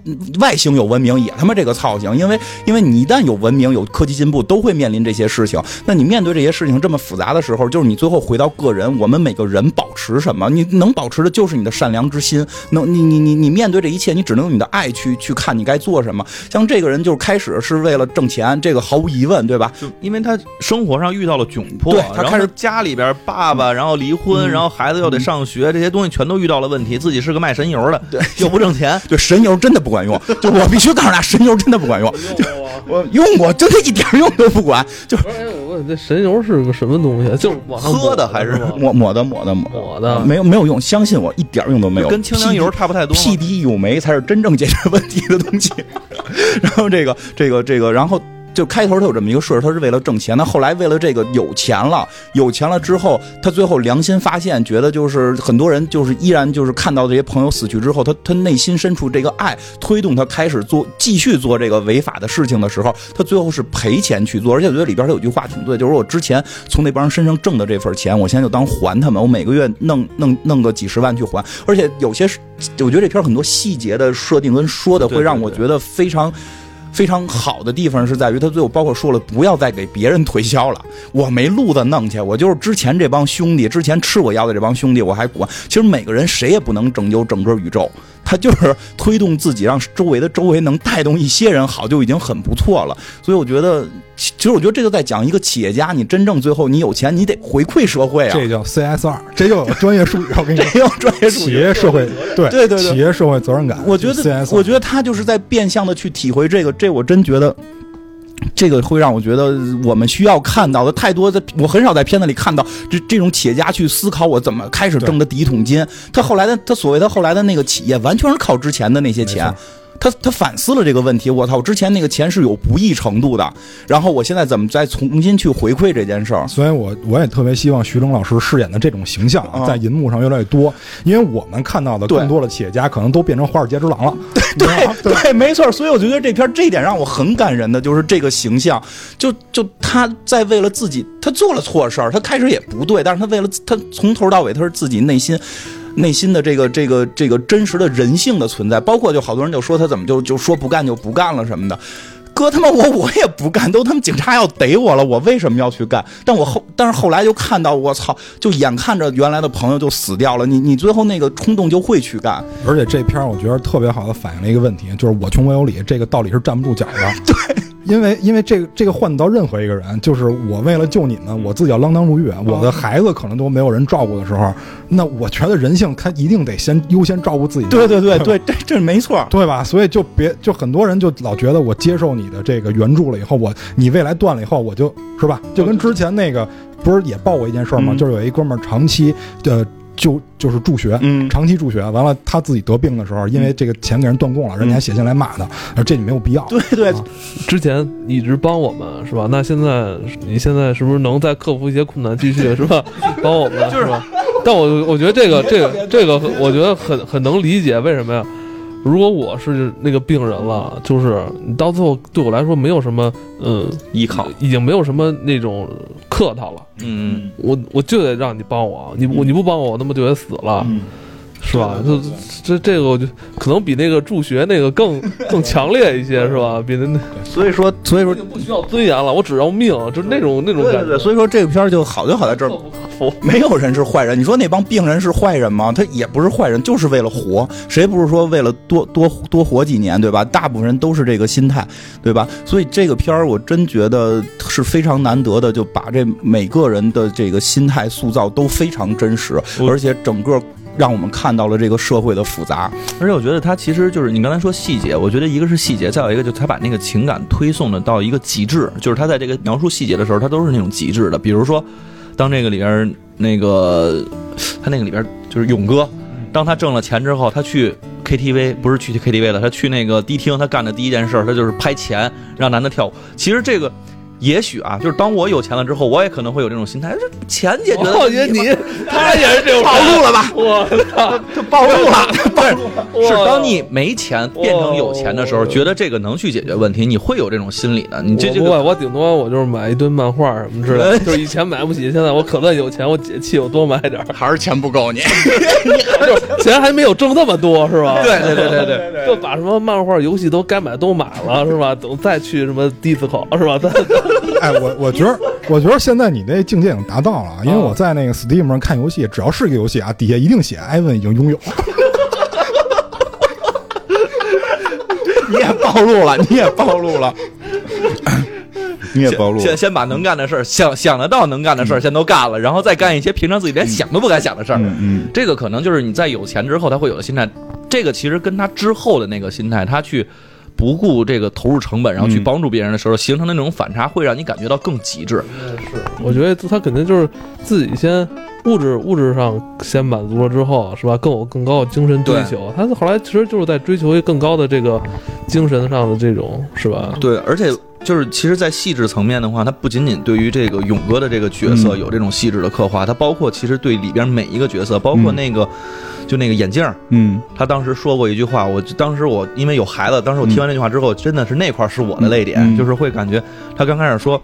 S2: 外星有文明也他妈这个操行因为因为你一旦有文明有科技进步都会面临这些事情。那你面对这些事情这么复杂的时候就是你最后回到个人我们每个人保持什么？你能保持的就是你的善良之心。能你你你你面对这一切你只能用你的爱去去看你该做什么。像这个人就。开始是为了挣钱，这个毫无疑问，对吧？
S3: 就因为他生活上遇到了窘迫，
S2: 对他开始
S3: 家里边爸爸，然后离婚，然后孩子又得上学，这些东西全都遇到了问题。自己是个卖神油的，
S2: 对，
S3: 又不挣钱，
S2: 对，神油真的不管用。就我必须告诉大家，神油真的不管用。我用过，真的一点用都不管。就
S1: 我问这神油是个什么东西？就是
S3: 喝的还是
S2: 抹抹的抹的
S1: 抹的？
S2: 没有没有用，相信我，一点用都没有。
S3: 跟清凉油差不太多。
S2: P D 有酶才是真正解决问题的东西。然后这个这个这个，然后就开头他有这么一个事儿，他是为了挣钱。那后来为了这个有钱了，有钱了之后，他最后良心发现，觉得就是很多人就是依然就是看到这些朋友死去之后，他他内心深处这个爱推动他开始做继续做这个违法的事情的时候，他最后是赔钱去做。而且我觉得里边他有句话挺对，就是我之前从那帮人身上挣的这份钱，我现在就当还他们，我每个月弄弄弄个几十万去还。而且有些我觉得这片很多细节的设定跟说的会让我觉得非常。非常好的地方是在于，他最后包括说了，不要再给别人推销了。我没路子弄去，我就是之前这帮兄弟，之前吃我药的这帮兄弟，我还管。其实每个人谁也不能拯救整个宇宙。他就是推动自己，让周围的周围能带动一些人好，就已经很不错了。所以我觉得，其实我觉得这个在讲一个企业家，你真正最后你有钱，你得回馈社会啊。
S4: 这叫 CSR，这又有专业术语。我跟你
S2: 说，专业术语，
S4: 企业社会对
S2: 对对，
S4: 企业社会责任感。
S2: 我觉得，我觉得他就是在变相的去体会这个。这我真觉得。这个会让我觉得，我们需要看到的太多的，我很少在片子里看到这这种企业家去思考我怎么开始挣的第一桶金。他后来的，他所谓的后来的那个企业，完全是靠之前的那些钱。他他反思了这个问题，我操，我之前那个钱是有不义程度的，然后我现在怎么再重新去回馈这件事儿？
S4: 所以，我我也特别希望徐峥老师饰演的这种形象啊在银幕上越来越多，因为我们看到的更多的企业家可能都变成华尔街之狼了。
S2: 对对对，没错。所以我觉得这片这一点让我很感人的就是这个形象，就就他在为了自己，他做了错事儿，他开始也不对，但是他为了他从头到尾他是自己内心。内心的这个这个这个真实的人性的存在，包括就好多人就说他怎么就就说不干就不干了什么的，哥他妈我我也不干，都他妈警察要逮我了，我为什么要去干？但我后但是后来就看到我操，就眼看着原来的朋友就死掉了，你你最后那个冲动就会去干。
S4: 而且这片我觉得特别好的反映了一个问题，就是我穷我有理，这个道理是站不住脚的。
S2: 对。
S4: 因为因为这个这个换到任何一个人，就是我为了救你们，我自己要锒铛入狱，我的孩子可能都没有人照顾的时候，那我觉得人性他一定得先优先照顾自己。
S2: 对对对对，这这没错，
S4: 对吧？所以就别就很多人就老觉得我接受你的这个援助了以后，我你未来断了以后，我就是吧？就跟之前那个不是也报过一件事吗？就是有一哥们儿长期的。就就是助学，嗯，长期助学，完了他自己得病的时候，因为这个钱给人断供了，人家还写信来骂他，说这你没有必要。
S2: 对对，
S1: 之前一直帮我们是吧？那现在你现在是不是能再克服一些困难，继续是吧？帮我们是吧？但我我觉得这个这个这个，我觉得很很能理解为什么呀？如果我是那个病人了，就是你到最后对我来说没有什么嗯
S3: 依靠，
S1: 已经没有什么那种客套了。
S3: 嗯，
S1: 我我就得让你帮我，你我你不帮我，我他妈就得死了。是吧？就这这个，我就可能比那个助学那个更 更强烈一些，是吧？比那那，
S2: 所以说，所以说
S1: 不需要尊严了，我只要命，就是那种那种感
S2: 觉。所以说这个片儿就好就好在这儿，没有人是坏人。你说那帮病人是坏人吗？他也不是坏人，就是为了活。谁不是说为了多多多活几年，对吧？大部分人都是这个心态，对吧？所以这个片儿我真觉得是非常难得的，就把这每个人的这个心态塑造都非常真实，而且整个。让我们看到了这个社会的复杂，
S3: 而且我觉得他其实就是你刚才说细节，我觉得一个是细节，再有一个就是他把那个情感推送的到一个极致，就是他在这个描述细节的时候，他都是那种极致的。比如说，当这个里边那个他那个里边就是勇哥，当他挣了钱之后，他去 KTV 不是去 KTV 了，他去那个迪厅，他干的第一件事，他就是拍钱让男的跳舞。其实这个。也许啊，就是当我有钱了之后，我也可能会有这种心态，这钱解决了。
S1: 我觉得你 他也是这种
S2: 暴露了吧？
S1: 我操，
S2: 就暴露了，
S3: 对，是当你没钱变成有钱的时候，觉得这个能去解决问题，你会有这种心理的。你这这
S1: 个，我顶多我就是买一堆漫画什么之类的，就是以前买不起，现在我可算有钱，我解气，我多买点
S2: 还是钱不够你，
S1: 就钱还没有挣那么多是吧？
S3: 对对对对对，
S1: 就把什么漫画、游戏都该买都买了是吧？等再去什么 disco 是吧？再。
S4: 哎，我我觉得，我觉得现在你那境界已经达到了，因为我在那个 Steam 上看游戏，只要是个游戏啊，底下一定写 Ivan 已经拥有。
S2: 你也暴露了，你也暴露了，你也暴露。
S3: 先先把能干的事儿，想想得到能干的事儿，先都干了，然后再干一些平常自己连想都不敢想的事儿。
S2: 嗯，
S3: 这个可能就是你在有钱之后他会有的心态。这个其实跟他之后的那个心态，他去。不顾这个投入成本，然后去帮助别人的时候，形成的那种反差，会让你感觉到更极致。
S1: 是，我觉得他肯定就是自己先物质物质上先满足了之后，是吧？更有更高的精神追求。他后来其实就是在追求一更高的这个精神上的这种，是吧？
S3: 对，而且就是其实，在细致层面的话，他不仅仅对于这个勇哥的这个角色有这种细致的刻画，他包括其实对里边每一个角色，包括那个。就那个眼镜
S2: 嗯，
S3: 他当时说过一句话，我当时我因为有孩子，当时我听完这句话之后，真的是那块是我的泪点，就是会感觉他刚开始说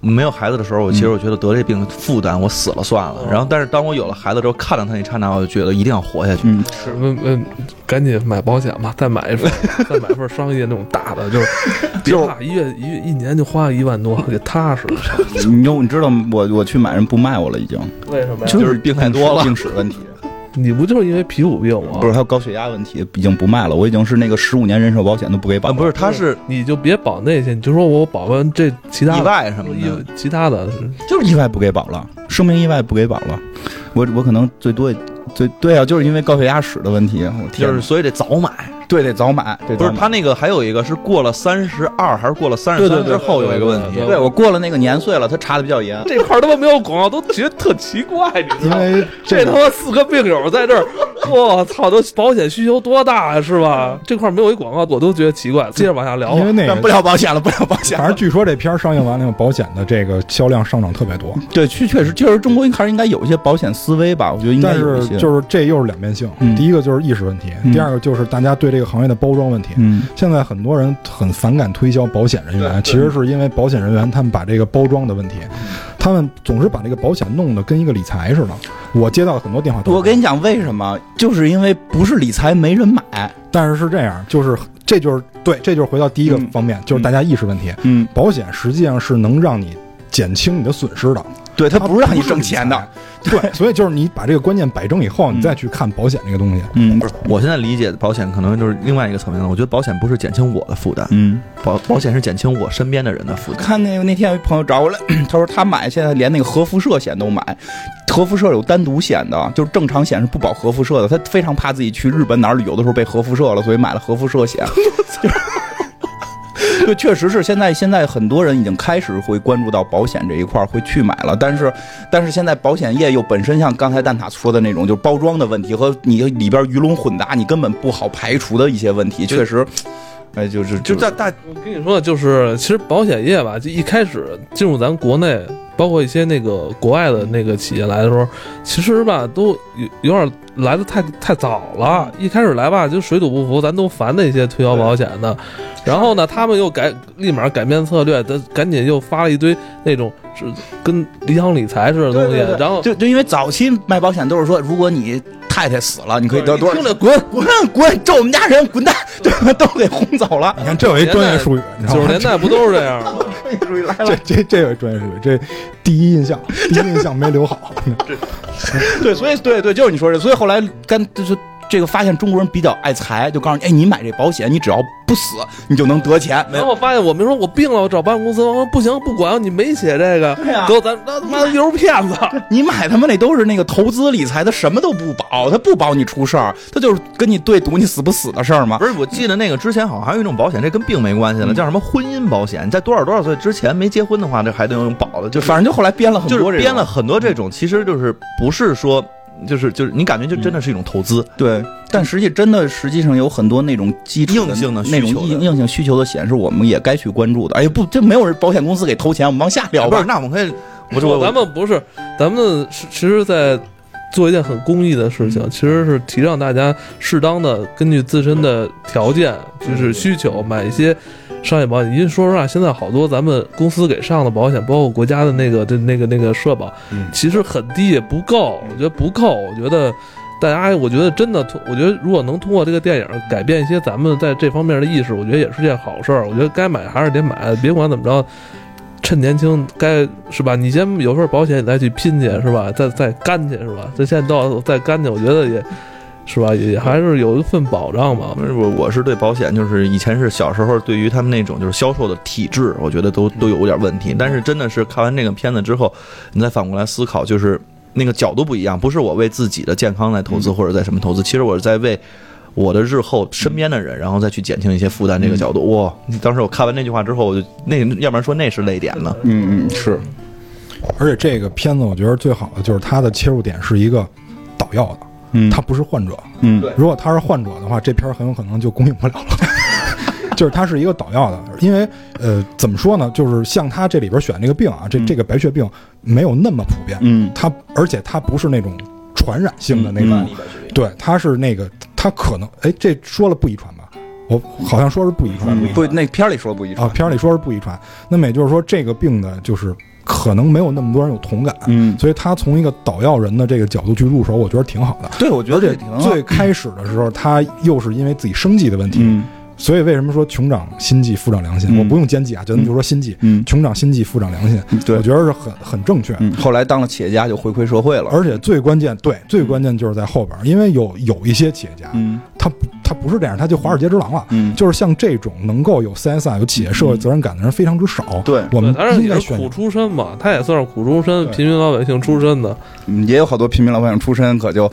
S3: 没有孩子的时候，我其实我觉得得这病负担，我死了算了。然后，但是当我有了孩子之后，看到他那刹那，我就觉得一定要活下去。
S1: 是，嗯嗯，赶紧买保险吧，再买一份，再买份商业那种大的，就是 别怕一月一月一年就花一万多，给踏实。
S2: 你你知道我我去买人不卖我了，已经
S1: 为什么呀？
S2: 就是病太多了，病史问题。
S1: 你不就是因为皮肤病吗？
S2: 不是，还有高血压问题，已经不卖了。我已经是那个十五年人寿保险都不给保。
S3: 不是，他是
S1: 你就别保那些，你就说我保完这其他
S3: 意外什么
S1: 的，其他的，
S2: 就是意外不给保了，生命意外不给保了。我我可能最多最对啊，就是因为高血压史的问题，我
S3: 就是所以得早买。
S2: 对，得早买。
S3: 不是他那个还有一个是过了三十二还是过了三十三之后有一个问题。
S2: 对我过了那个年岁了，他查的比较严。
S1: 这块他妈没有广告，都觉得特奇怪，你知道
S4: 吗？因为
S1: 这他妈四个病友在这儿，我操，都保险需求多大呀，是吧？这块没有一广告，我都觉得奇怪。接着往下聊，
S4: 因为那个
S2: 不聊保险了，不聊保险。
S4: 反正据说这片上映完了，保险的这个销量上涨特别多。
S2: 对，确确实确实，中国还是应该有一些保险思维吧？我觉得应该有
S4: 一些。就是这又是两面性，第一个就是意识问题，第二个就是大家对这个行业的包装问题。
S2: 嗯，
S4: 现在很多人很反感推销保险人员，其实是因为保险人员他们把这个包装的问题，他们总是把这个保险弄得跟一个理财似的。我接到很多电话，
S2: 我跟你讲为什么，就是因为不是理财没人买。
S4: 但是是这样，就是这就是对，这就是回到第一个方面，就是大家意识问题。
S2: 嗯，
S4: 保险实际上是能让你减轻你的损失的。
S2: 对，
S4: 他
S2: 不是让你挣钱的。
S4: 对，所以就是你把这个观念摆正以后，你再去看保险这个东西。
S2: 嗯，
S3: 不是，我现在理解保险可能就是另外一个层面了。我觉得保险不是减轻我的负担，
S2: 嗯，
S3: 保保险是减轻我身边的人的负担。
S2: 看那个那天有朋友找我来，他说他买现在连那个核辐射险都买，核辐射有单独险的，就是正常险是不保核辐射的。他非常怕自己去日本哪儿旅游的时候被核辐射了，所以买了核辐射险。对，确实是现在现在很多人已经开始会关注到保险这一块会去买了，但是但是现在保险业又本身像刚才蛋塔说的那种，就是包装的问题和你里边鱼龙混杂，你根本不好排除的一些问题，确实，哎，就是
S1: 就大大，我跟你说，就是其实保险业吧，就一开始进入咱国内包括一些那个国外的那个企业来的时候，其实吧都有有点来的太太早了。一开始来吧就水土不服，咱都烦那些推销保险的。然后呢，他们又改立马改变策略，他赶紧又发了一堆那种是跟理想理财似的东西。然后
S2: 就就因为早期卖保险都是说，如果你太太死了，你可以得多少？
S1: 听着滚
S2: 滚滚，咒我们家人滚蛋，对吧？都给轰走了。
S4: 你看，这有一专业术语，
S1: 九十年代不都是这样吗？
S4: 这这这有专业术语，这第一印象，第一印象没留好。
S2: 对，所以对对，就是你说这，所以后来干就是。这个发现中国人比较爱财，就告诉你，哎，你买这保险，你只要不死，你就能得钱。
S1: 然后发现我们说我病了，我找保险公司，我说不行，不管，你没写这个，
S2: 对
S1: 咱那他妈的又是骗子。
S2: 你买他妈那都是那个投资理财他，什么都不保，他不保你出事儿，他就是跟你对赌你死不死的事儿吗？
S3: 不是，我记得那个之前好像还有一种保险，这跟病没关系了，叫什么婚姻保险？在多少多少岁之前没结婚的话，这还得用保的，就
S2: 反正就后来编了很多，
S3: 编了很多这种，其实就是不是说。就是就是，你感觉就真的是一种投资，
S2: 对。但实际真的实际上有很多那种基础
S3: 硬性的
S2: 那种硬硬性需求的显示，我们也该去关注的。哎呀，不，这没有人保险公司给投钱，我们往下聊
S3: 吧。不是，那我们可以，
S1: 不是，咱们不是，咱们是其实，在做一件很公益的事情，其实是提倡大家适当的根据自身的条件，就是需求买一些。商业保险，因为说实话，现在好多咱们公司给上的保险，包括国家的那个、这、那个、那个社保，其实很低，也不够。我觉得不够。我觉得大家，我觉得真的，我觉得如果能通过这个电影改变一些咱们在这方面的意识，我觉得也是件好事儿。我觉得该买还是得买，别管怎么着，趁年轻，该是吧？你先有份保险，你再去拼去，是吧？再再干去，是吧？这现在到再干去，我觉得也。是吧？也还是有一份保障嘛。
S3: 我我是对保险，就是以前是小时候对于他们那种就是销售的体制，我觉得都都有点问题。但是真的是看完这个片子之后，你再反过来思考，就是那个角度不一样。不是我为自己的健康来投资，或者在什么投资，其实我是在为我的日后身边的人，然后再去减轻一些负担。这个角度，哇！当时我看完那句话之后，我就那要不然说那是泪点呢。
S2: 嗯嗯是。
S4: 而且这个片子我觉得最好的就是它的切入点是一个导药的。
S2: 嗯，
S4: 他不是患者。
S2: 嗯，
S4: 对。如果他是患者的话，这片儿很有可能就供应不了了。就是他是一个导药的，因为呃，怎么说呢？就是像他这里边选这个病啊，这这个白血病没有那么普遍。
S2: 嗯，
S4: 他而且他不是那种传染性的那种。对，他是那个他可能哎，这说了不遗传吧？我好像说是不遗传。
S2: 不，那片里说不遗传。
S4: 啊，片里说是不遗传。那么也就是说，这个病的就是。可能没有那么多人有同感，
S2: 嗯，
S4: 所以他从一个捣药人的这个角度去入手，我觉得挺好的。
S2: 对，我觉得这
S4: 最开始的时候，他又是因为自己生计的问题。所以为什么说穷长心计，富长良心？我不用奸计啊，就就说心计。
S2: 嗯，
S4: 穷长心计，富长良心。
S2: 对，
S4: 我觉得是很很正确。
S2: 后来当了企业家就回馈社会了，
S4: 而且最关键，对，最关键就是在后边，因为有有一些企业家，
S2: 嗯，
S4: 他他不是这样，他就华尔街之狼了。
S2: 嗯，
S4: 就是像这种能够有 CSR、有企业社会责任感的人非常之少。
S2: 对，
S4: 我们应该
S1: 苦出身嘛，他也算是苦出身，平民老百姓出身的。
S2: 也有好多平民老百姓出身，可就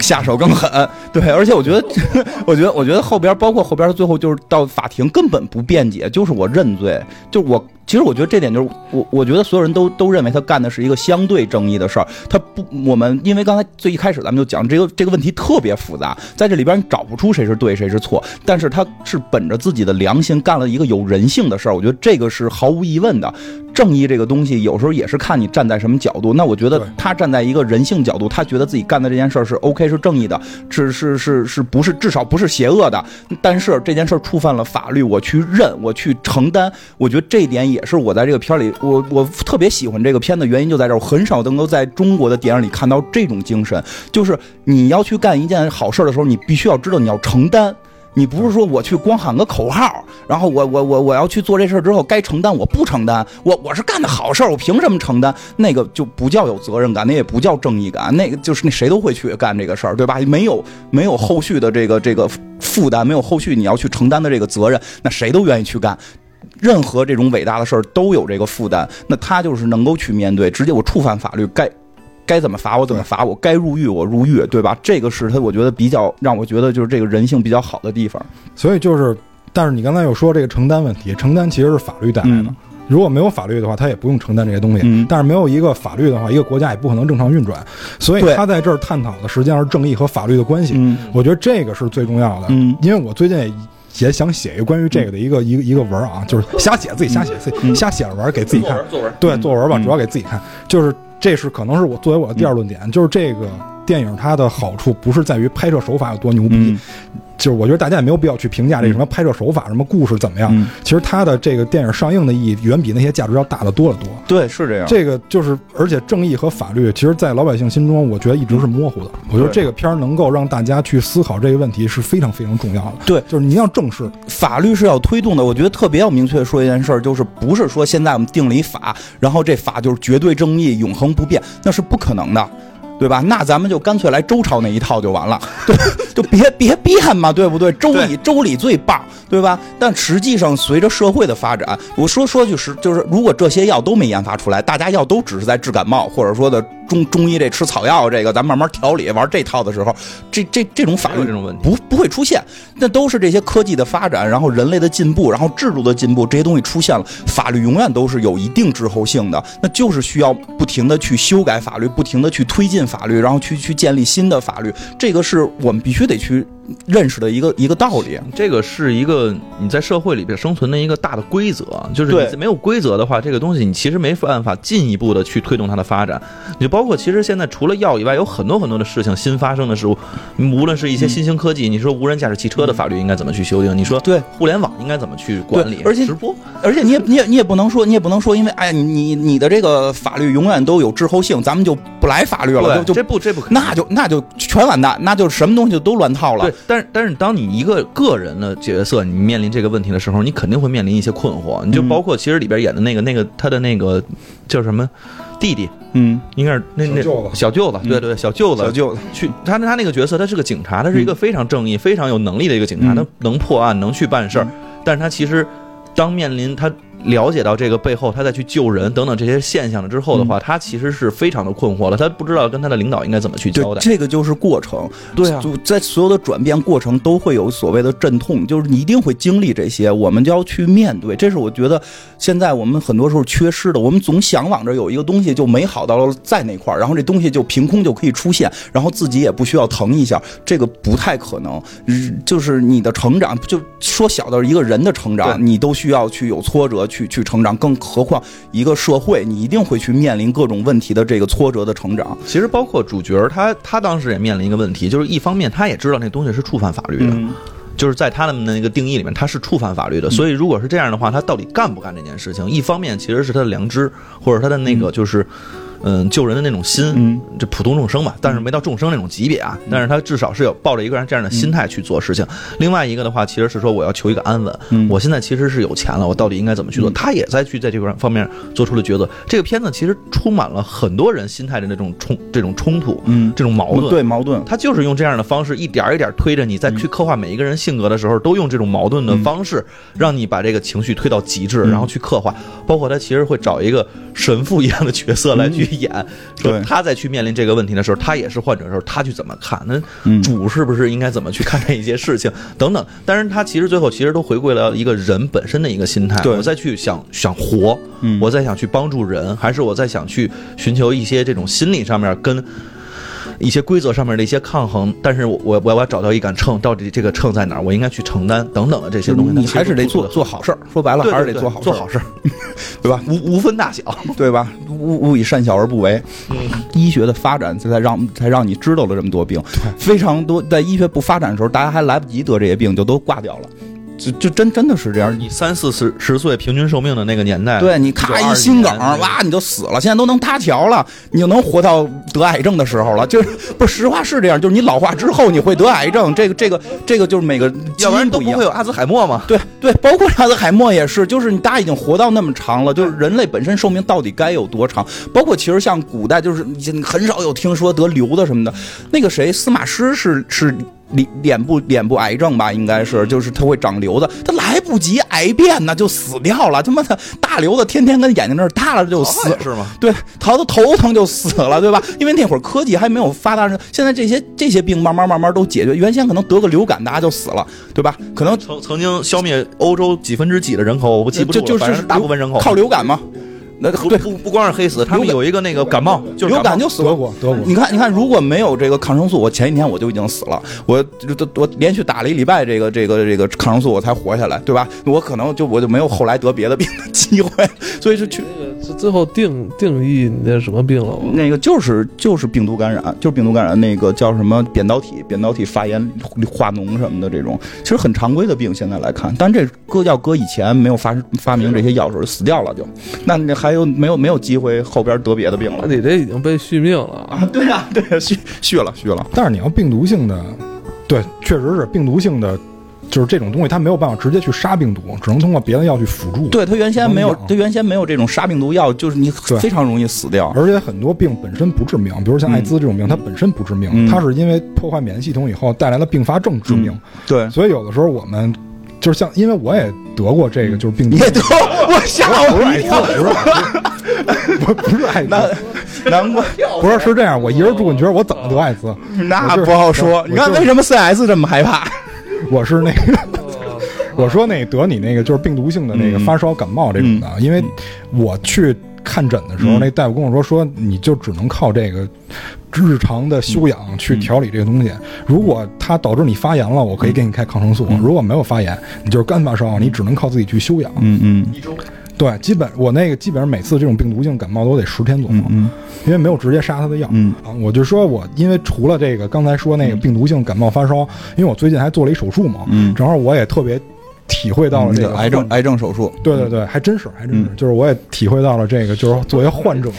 S2: 下手更狠。对，而且我觉得，我觉得，我觉得后边包括后边最后就是到法庭。根本不辩解，就是我认罪，就我。其实我觉得这点就是我，我觉得所有人都都认为他干的是一个相对正义的事儿。他不，我们因为刚才最一开始咱们就讲这个这个问题特别复杂，在这里边你找不出谁是对谁是错，但是他是本着自己的良心干了一个有人性的事儿。我觉得这个是毫无疑问的。正义这个东西有时候也是看你站在什么角度。那我觉得他站在一个人性角度，他觉得自己干的这件事儿是 OK 是正义的，是是是是不是至少不是邪恶的。但是这件事儿触犯了法律，我去认，我去承担。我觉得这一点也是我在这个片里，我我特别喜欢这个片的原因就在这儿。我很少能够在中国的电影里看到这种精神，就是你要去干一件好事的时候，你必须要知道你要承担。你不是说我去光喊个口号，然后我我我我要去做这事儿之后该承担我不承担，我我是干的好事儿我凭什么承担？那个就不叫有责任感，那也不叫正义感，那个就是那谁都会去干这个事儿，对吧？没有没有后续的这个这个负担，没有后续你要去承担的这个责任，那谁都愿意去干。任何这种伟大的事儿都有这个负担，那他就是能够去面对，直接我触犯法律该。该怎么罚我怎么罚我，该入狱我入狱，对吧？这个是他，我觉得比较让我觉得就是这个人性比较好的地方。
S4: 所以就是，但是你刚才又说这个承担问题，承担其实是法律带来的。如果没有法律的话，他也不用承担这些东西。但是没有一个法律的话，一个国家也不可能正常运转。所以他在这儿探讨的实际上是正义和法律的关系。我觉得这个是最重要的。因为我最近也。也想写一个关于这个的一个一个一个文啊，就是瞎写自己瞎写自己瞎写着玩给自己看，
S3: 作文
S4: 对作文吧，主要给自己看，就是这是可能是我作为我的第二论点，就是这个电影它的好处不是在于拍摄手法有多牛逼。就是我觉得大家也没有必要去评价这什么拍摄手法、什么故事怎么样。其实它的这个电影上映的意义远比那些价值要大得多得多。
S2: 对，是这样。
S4: 这个就是，而且正义和法律，其实，在老百姓心中，我觉得一直是模糊的。我觉得这个片儿能够让大家去思考这个问题是非常非常重要的。
S2: 对，
S4: 就是你要正视
S2: 法律是要推动的。我觉得特别要明确说一件事儿，就是不是说现在我们定了一法，然后这法就是绝对正义、永恒不变，那是不可能的。对吧？那咱们就干脆来周朝那一套就完了，对，就别别变嘛，对不对？周礼周礼最棒，对吧？但实际上，随着社会的发展，我说说句实，就是如果这些药都没研发出来，大家药都只是在治感冒，或者说的。中中医这吃草药这个，咱慢慢调理玩这套的时候，这这这种法律
S3: 这种问题
S2: 不不会出现。那都是这些科技的发展，然后人类的进步，然后制度的进步，这些东西出现了，法律永远都是有一定滞后性的。那就是需要不停的去修改法律，不停的去推进法律，然后去去建立新的法律。这个是我们必须得去。认识的一个一个道理，
S3: 这个是一个你在社会里边生存的一个大的规则，就是你没有规则的话，这个东西你其实没办法进一步的去推动它的发展。你就包括其实现在除了药以外，有很多很多的事情新发生的事物，无论是一些新兴科技，你说无人驾驶汽车的法律应该怎么去修订？你说
S2: 对
S3: 互联网应该怎么去管理？
S2: 而且
S3: 直播，
S2: 而且你也你也你也不能说你也不能说，因为哎你你的这个法律永远都有滞后性，咱们就不来法律了，就就
S3: 这不这不
S2: 那就那就全完蛋，那就什么东西都乱套了。
S3: 对，但是但是当你一个个人的角色，你面临这个问题的时候，你肯定会面临一些困惑。你就包括其实里边演的那个那个他的那个叫什么弟弟，
S2: 嗯，
S3: 应该是那那小舅子，对对小舅子，
S2: 小舅子
S3: 去他他那个角色，他是个警察，他是一个非常正义、非常有能力的一个警察，他能破案，能去办事儿。但是他其实当面临他。了解到这个背后，他再去救人等等这些现象了之后的话，他其实是非常的困惑了。他不知道跟他的领导应该怎么去交代。
S2: 这个就是过程，
S3: 对啊，
S2: 就在所有的转变过程都会有所谓的阵痛，就是你一定会经历这些，我们就要去面对。这是我觉得现在我们很多时候缺失的。我们总向往着有一个东西就美好到了在那块儿，然后这东西就凭空就可以出现，然后自己也不需要疼一下，这个不太可能。就是你的成长，就说小到一个人的成长，你都需要去有挫折，去去成长，更。何况一个社会，你一定会去面临各种问题的这个挫折的成长。
S3: 其实包括主角，他他当时也面临一个问题，就是一方面他也知道那东西是触犯法律的，就是在他们的那个定义里面，他是触犯法律的。所以如果是这样的话，他到底干不干这件事情？一方面其实是他的良知，或者他的那个就是。嗯，救人的那种心，这普通众生嘛，但是没到众生那种级别啊。但是他至少是有抱着一个人这样的心态去做事情。另外一个的话，其实是说我要求一个安稳。我现在其实是有钱了，我到底应该怎么去做？他也在去在这个方面做出了抉择。这个片子其实充满了很多人心态的那种冲这种冲突，嗯，这种矛盾。
S2: 对矛盾，
S3: 他就是用这样的方式一点一点推着你，在去刻画每一个人性格的时候，都用这种矛盾的方式，让你把这个情绪推到极致，然后去刻画。包括他其实会找一个神父一样的角色来去演，说。他在去面临这个问题的时候，他也是患者的时候，他去怎么看？那主是不是应该怎么去看待一些事情等等？但是他其实最后其实都回归了一个人本身的一个心态。我再去想想活，我再想去帮助人，还是我再想去寻求一些这种心理上面跟。一些规则上面的一些抗衡，但是我我我要找到一杆秤，到底这个秤在哪儿？我应该去承担等等的这些东西。
S2: 你还是得做做好事儿，说白了还是得做好
S3: 做好事儿，
S2: 对吧？
S3: 无无分大小，
S2: 对吧？勿勿以善小而不为。医学的发展才让才让你知道了这么多病，非常多。在医学不发展的时候，大家还来不及得这些病，就都挂掉了。就就真真的是这样，
S3: 你三四十十岁平均寿命的那个年代，
S2: 对你咔一心梗，哇，你就死了。现在都能搭桥了，你就能活到得癌症的时候了。就是不实话是这样，就是你老化之后你会得癌症，这个这个这个就是每个
S3: 要不然都不会有阿兹海默吗？
S2: 对对，包括阿兹海默也是，就是你大家已经活到那么长了，就是人类本身寿命到底该有多长？包括其实像古代，就是很少有听说得瘤的什么的。那个谁，司马师是是。脸脸部脸部癌症吧，应该是，就是它会长瘤子，它来不及癌变呢，就死掉了。他妈的大瘤子天天跟眼睛那儿耷拉着就死，
S3: 是吗？
S2: 对，桃子头疼就死了，对吧？因为那会儿科技还没有发达，现在这些这些病慢慢慢慢都解决。原先可能得个流感大家就死了，对吧？可能
S3: 曾曾经消灭欧洲几分之几的人口，我不记不
S2: 住了，
S3: 是大部分人口
S2: 靠流感吗？那
S3: 不
S2: 对
S3: 不不光是黑死，他们有一个那个感冒，就是
S2: 流感就死了。
S4: 德国德国，
S2: 你看，你看，如果没有这个抗生素，我前一天我就已经死了。我我我连续打了一礼拜这个这个这个抗生素，我才活下来，对吧？我可能就我就没有后来得别的病的 机会，所以是去
S1: 那个最后定定义你这什么病了吗？
S2: 那个就是就是病毒感染，就是病毒感染，那个叫什么扁桃体扁桃体发炎化脓什么的这种，其实很常规的病。现在来看，但这搁要搁以前没有发发明这些药时候死掉了就，那那还有没有没有机会后边得别的病了？
S1: 你这已经被续命了
S2: 啊！对呀、对呀、续续了续了。
S4: 但是你要病毒性的，对，确实是病毒性的，就是这种东西，它没有办法直接去杀病毒，只能通过别的药去辅助。
S2: 对，它原先没有，它原先没有这种杀病毒药，就是你非常容易死掉。
S4: 而且很多病本身不致命，比如像艾滋这种病，它本身不致命，
S2: 嗯
S4: 它是因为破坏免疫系统以后带来了并发症致命。
S2: 对，
S4: 所以有的时候我们就是像，因为我也得过这个，就是病毒。
S2: 你，也得，我吓我一跳，
S4: 不是不是艾滋，
S2: 难难怪，
S4: 不是是这样，我一人住，你觉得我怎么得艾滋？
S2: 那不好说。你看为什么 CS 这么害怕？
S4: 我是那个，我说那得你那个就是病毒性的那个
S2: 嗯。
S4: 发烧感冒这种的，因为我去看诊的时候，
S2: 嗯。
S4: 那大夫跟我说说你就只能靠这个日常的修养去调理这个东西。如果它导致你发炎了，我可以给你开抗生素；如果没有发炎，你就是干发烧，你只能靠自己去休养。
S2: 嗯嗯。
S4: 一周对，基本我那个基本上每次这种病毒性感冒都得十天左右，
S2: 嗯
S4: 因为没有直接杀它的药。
S2: 嗯。
S4: 啊，我就说我因为除了这个刚才说那个病毒性感冒发烧，因为我最近还做了一手术嘛，
S2: 嗯，
S4: 正好我也特别体会到了这个
S2: 癌症癌症手术。
S4: 对对对，还真是还真是，
S2: 嗯
S4: 就是我也体会到了这个，就是作为患者，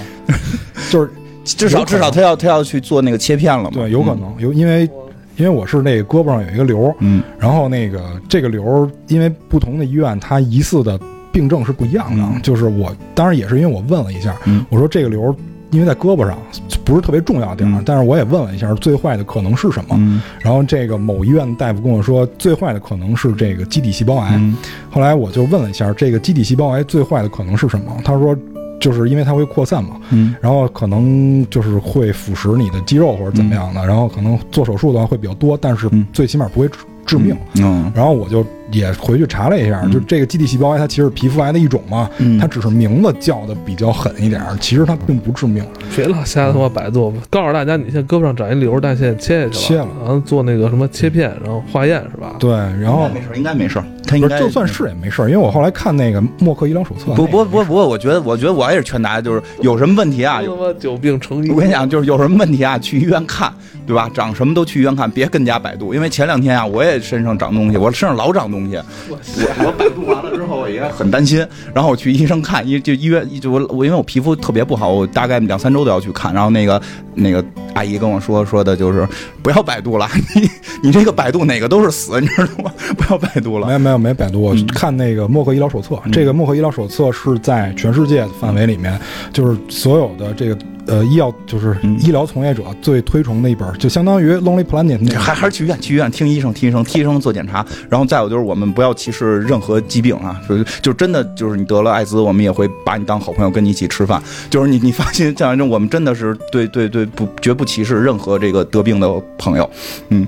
S4: 就是
S2: 至少至少他要他要去做那个切片了嘛？
S4: 对有可能有，因为因为我是那个胳膊上有一个瘤，
S2: 嗯
S4: 然后那个这个瘤因为不同的医院它疑似的病症是不一样的，
S2: 嗯
S4: 就是我当然也是因为我问了一下，
S2: 嗯
S4: 我说这个瘤。因为在胳膊上不是特别重要的地儿，
S2: 嗯
S4: 但是我也问了一下最坏的可能是什么。
S2: 嗯
S4: 然后这个某医院的大夫跟我说，最坏的可能是这个基底细胞癌。
S2: 嗯
S4: 后来我就问了一下，这个基底细胞癌最坏的可能是什么？他说，就是因为它会扩散嘛，
S2: 嗯
S4: 然后可能就是会腐蚀你的肌肉或者怎么样的，然后可能做手术的话会比较多，但是
S2: 嗯
S4: 最起码不会致致命。
S2: 嗯
S4: 然后我就也回去查了一下，
S2: 嗯
S4: 就这个基底细胞癌，它其实是皮肤癌的一种嘛，
S2: 嗯
S4: 它只是名字叫的比较狠一点儿，其实它并不致命。
S1: 别老瞎他妈百度，告诉大家你现在胳膊上长一瘤，但现在切下去
S4: 切了
S1: 然后做那个什么切片，然后化验是吧？
S4: 对，然后
S2: 没事，应该没事。他应该
S4: 不是就算是也没事儿，因为我后来看那个默克医疗手册，
S2: 不不不不，我觉得我觉得我也是劝大家，就是有什么问题啊，
S1: 久病成医。
S2: 我跟你讲，就是有什么问题啊，去医院看，对吧？长什么都去医院看，别跟家百度。因为前两天啊，我也身上长东西，我身上老长东西，我我百度完了之后，我也很担心。然后我去医生看，医就医院就我我因为我皮肤特别不好，我大概两三周都要去看。然后那个那个阿姨跟我说说的就是不要百度了，你你这个百度哪个都是死，你知道吗？不要百度了。
S4: 没有没有没百度，看那个默克医疗手册。这个默克医疗手册是在全世界范围里面，就是所有的这个呃医药，就是
S2: 嗯
S4: 医疗从业者最推崇的一本，就相当于 Lonely Planet 那
S2: 还还是去医院，去医院听医生，听医生，听医生做检查。然后再有就是，我们不要歧视任何疾病啊，就是就真的就是你得了艾滋，我们也会把你当好朋友，跟你一起吃饭。就是你你放心，这样我们真的是对对对不绝不歧视任何这个得病的朋友。
S4: 嗯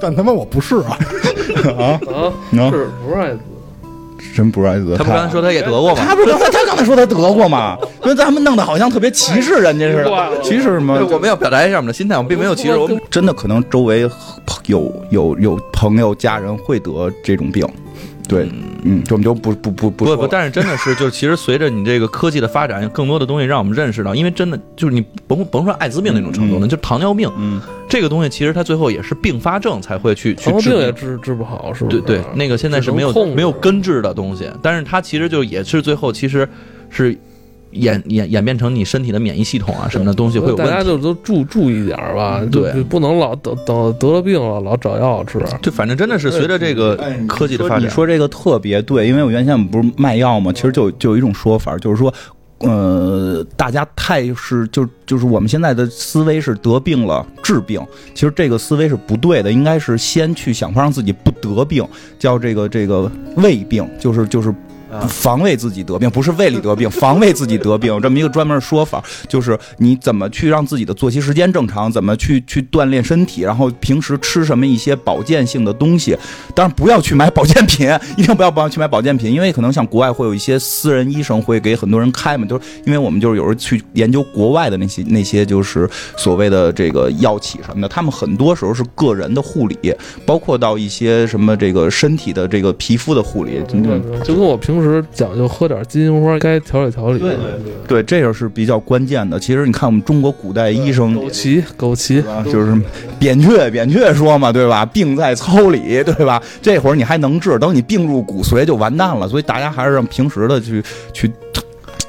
S4: 但他妈我不是啊，
S2: 啊，
S1: 啊，
S2: 能
S1: 是不是艾滋？
S2: 真不是艾滋？
S3: 他不刚才说他也得过吗？
S2: 他不是刚才他刚才说他得过吗？跟咱们弄得好像特别歧视人家似的，歧视什么？
S3: 我们要表达一下我们的心态，我们并没有歧视，我们
S2: 真的可能周围有有有朋友家人会得这种病，对，嗯，就我们就不不不不
S3: 不不，但是真的是，就是其实随着你这个科技的发展，更多的东西让我们认识到，因为真的就是你甭甭说艾滋病那种程度了，
S2: 嗯
S3: 就是糖尿病
S2: 嗯
S3: 这个东西，其实它最后也是并发症才会去去
S1: 糖尿
S3: 治病。
S1: 也治治不好，是不是？
S3: 对对，那个现在是没有没有根治的东西，但是它其实就也是最后其实是演演演变成你身体的免疫系统啊什么的东西会有
S1: 大家。就都注注意点儿吧，
S3: 对
S1: 就不能老等等得了病了老找药吃。
S3: 就反正真的是随着这个科技的发展，
S2: 说你说这个特别对，因为我原先我们不是卖药嘛，其实就就有一种说法，就是说。呃，大家太是就就是我们现在的思维是得病了治病，其实这个思维是不对的，应该是先去想方让自己不得病，叫这个这个胃病，就是就是防卫自己得病，不是胃里得病，防卫自己得病，这么一个专门说法，就是你怎么去让自己的作息时间正常，怎么去去锻炼身体，然后平时吃什么一些保健性的东西，当然不要去买保健品，一定不要不要去买保健品，因为可能像国外会有一些私人医生会给很多人开嘛，就是因为我们就是有时候去研究国外的那些那些就是所谓的这个药企什么的，他们很多时候是个人的护理，包括到一些什么这个身体的这个皮肤的护理，
S1: 就跟我平时讲究喝点金银花，该调理调理。
S2: 对对对，对这个是比较关键的。其实你看我们中国古代医生，
S1: 枸杞枸杞，
S2: 就是扁鹊扁鹊说嘛，对吧？病在操理，对吧？这会儿你还能治，等你病入骨髓就完蛋了。所以大家还是让平时的去去。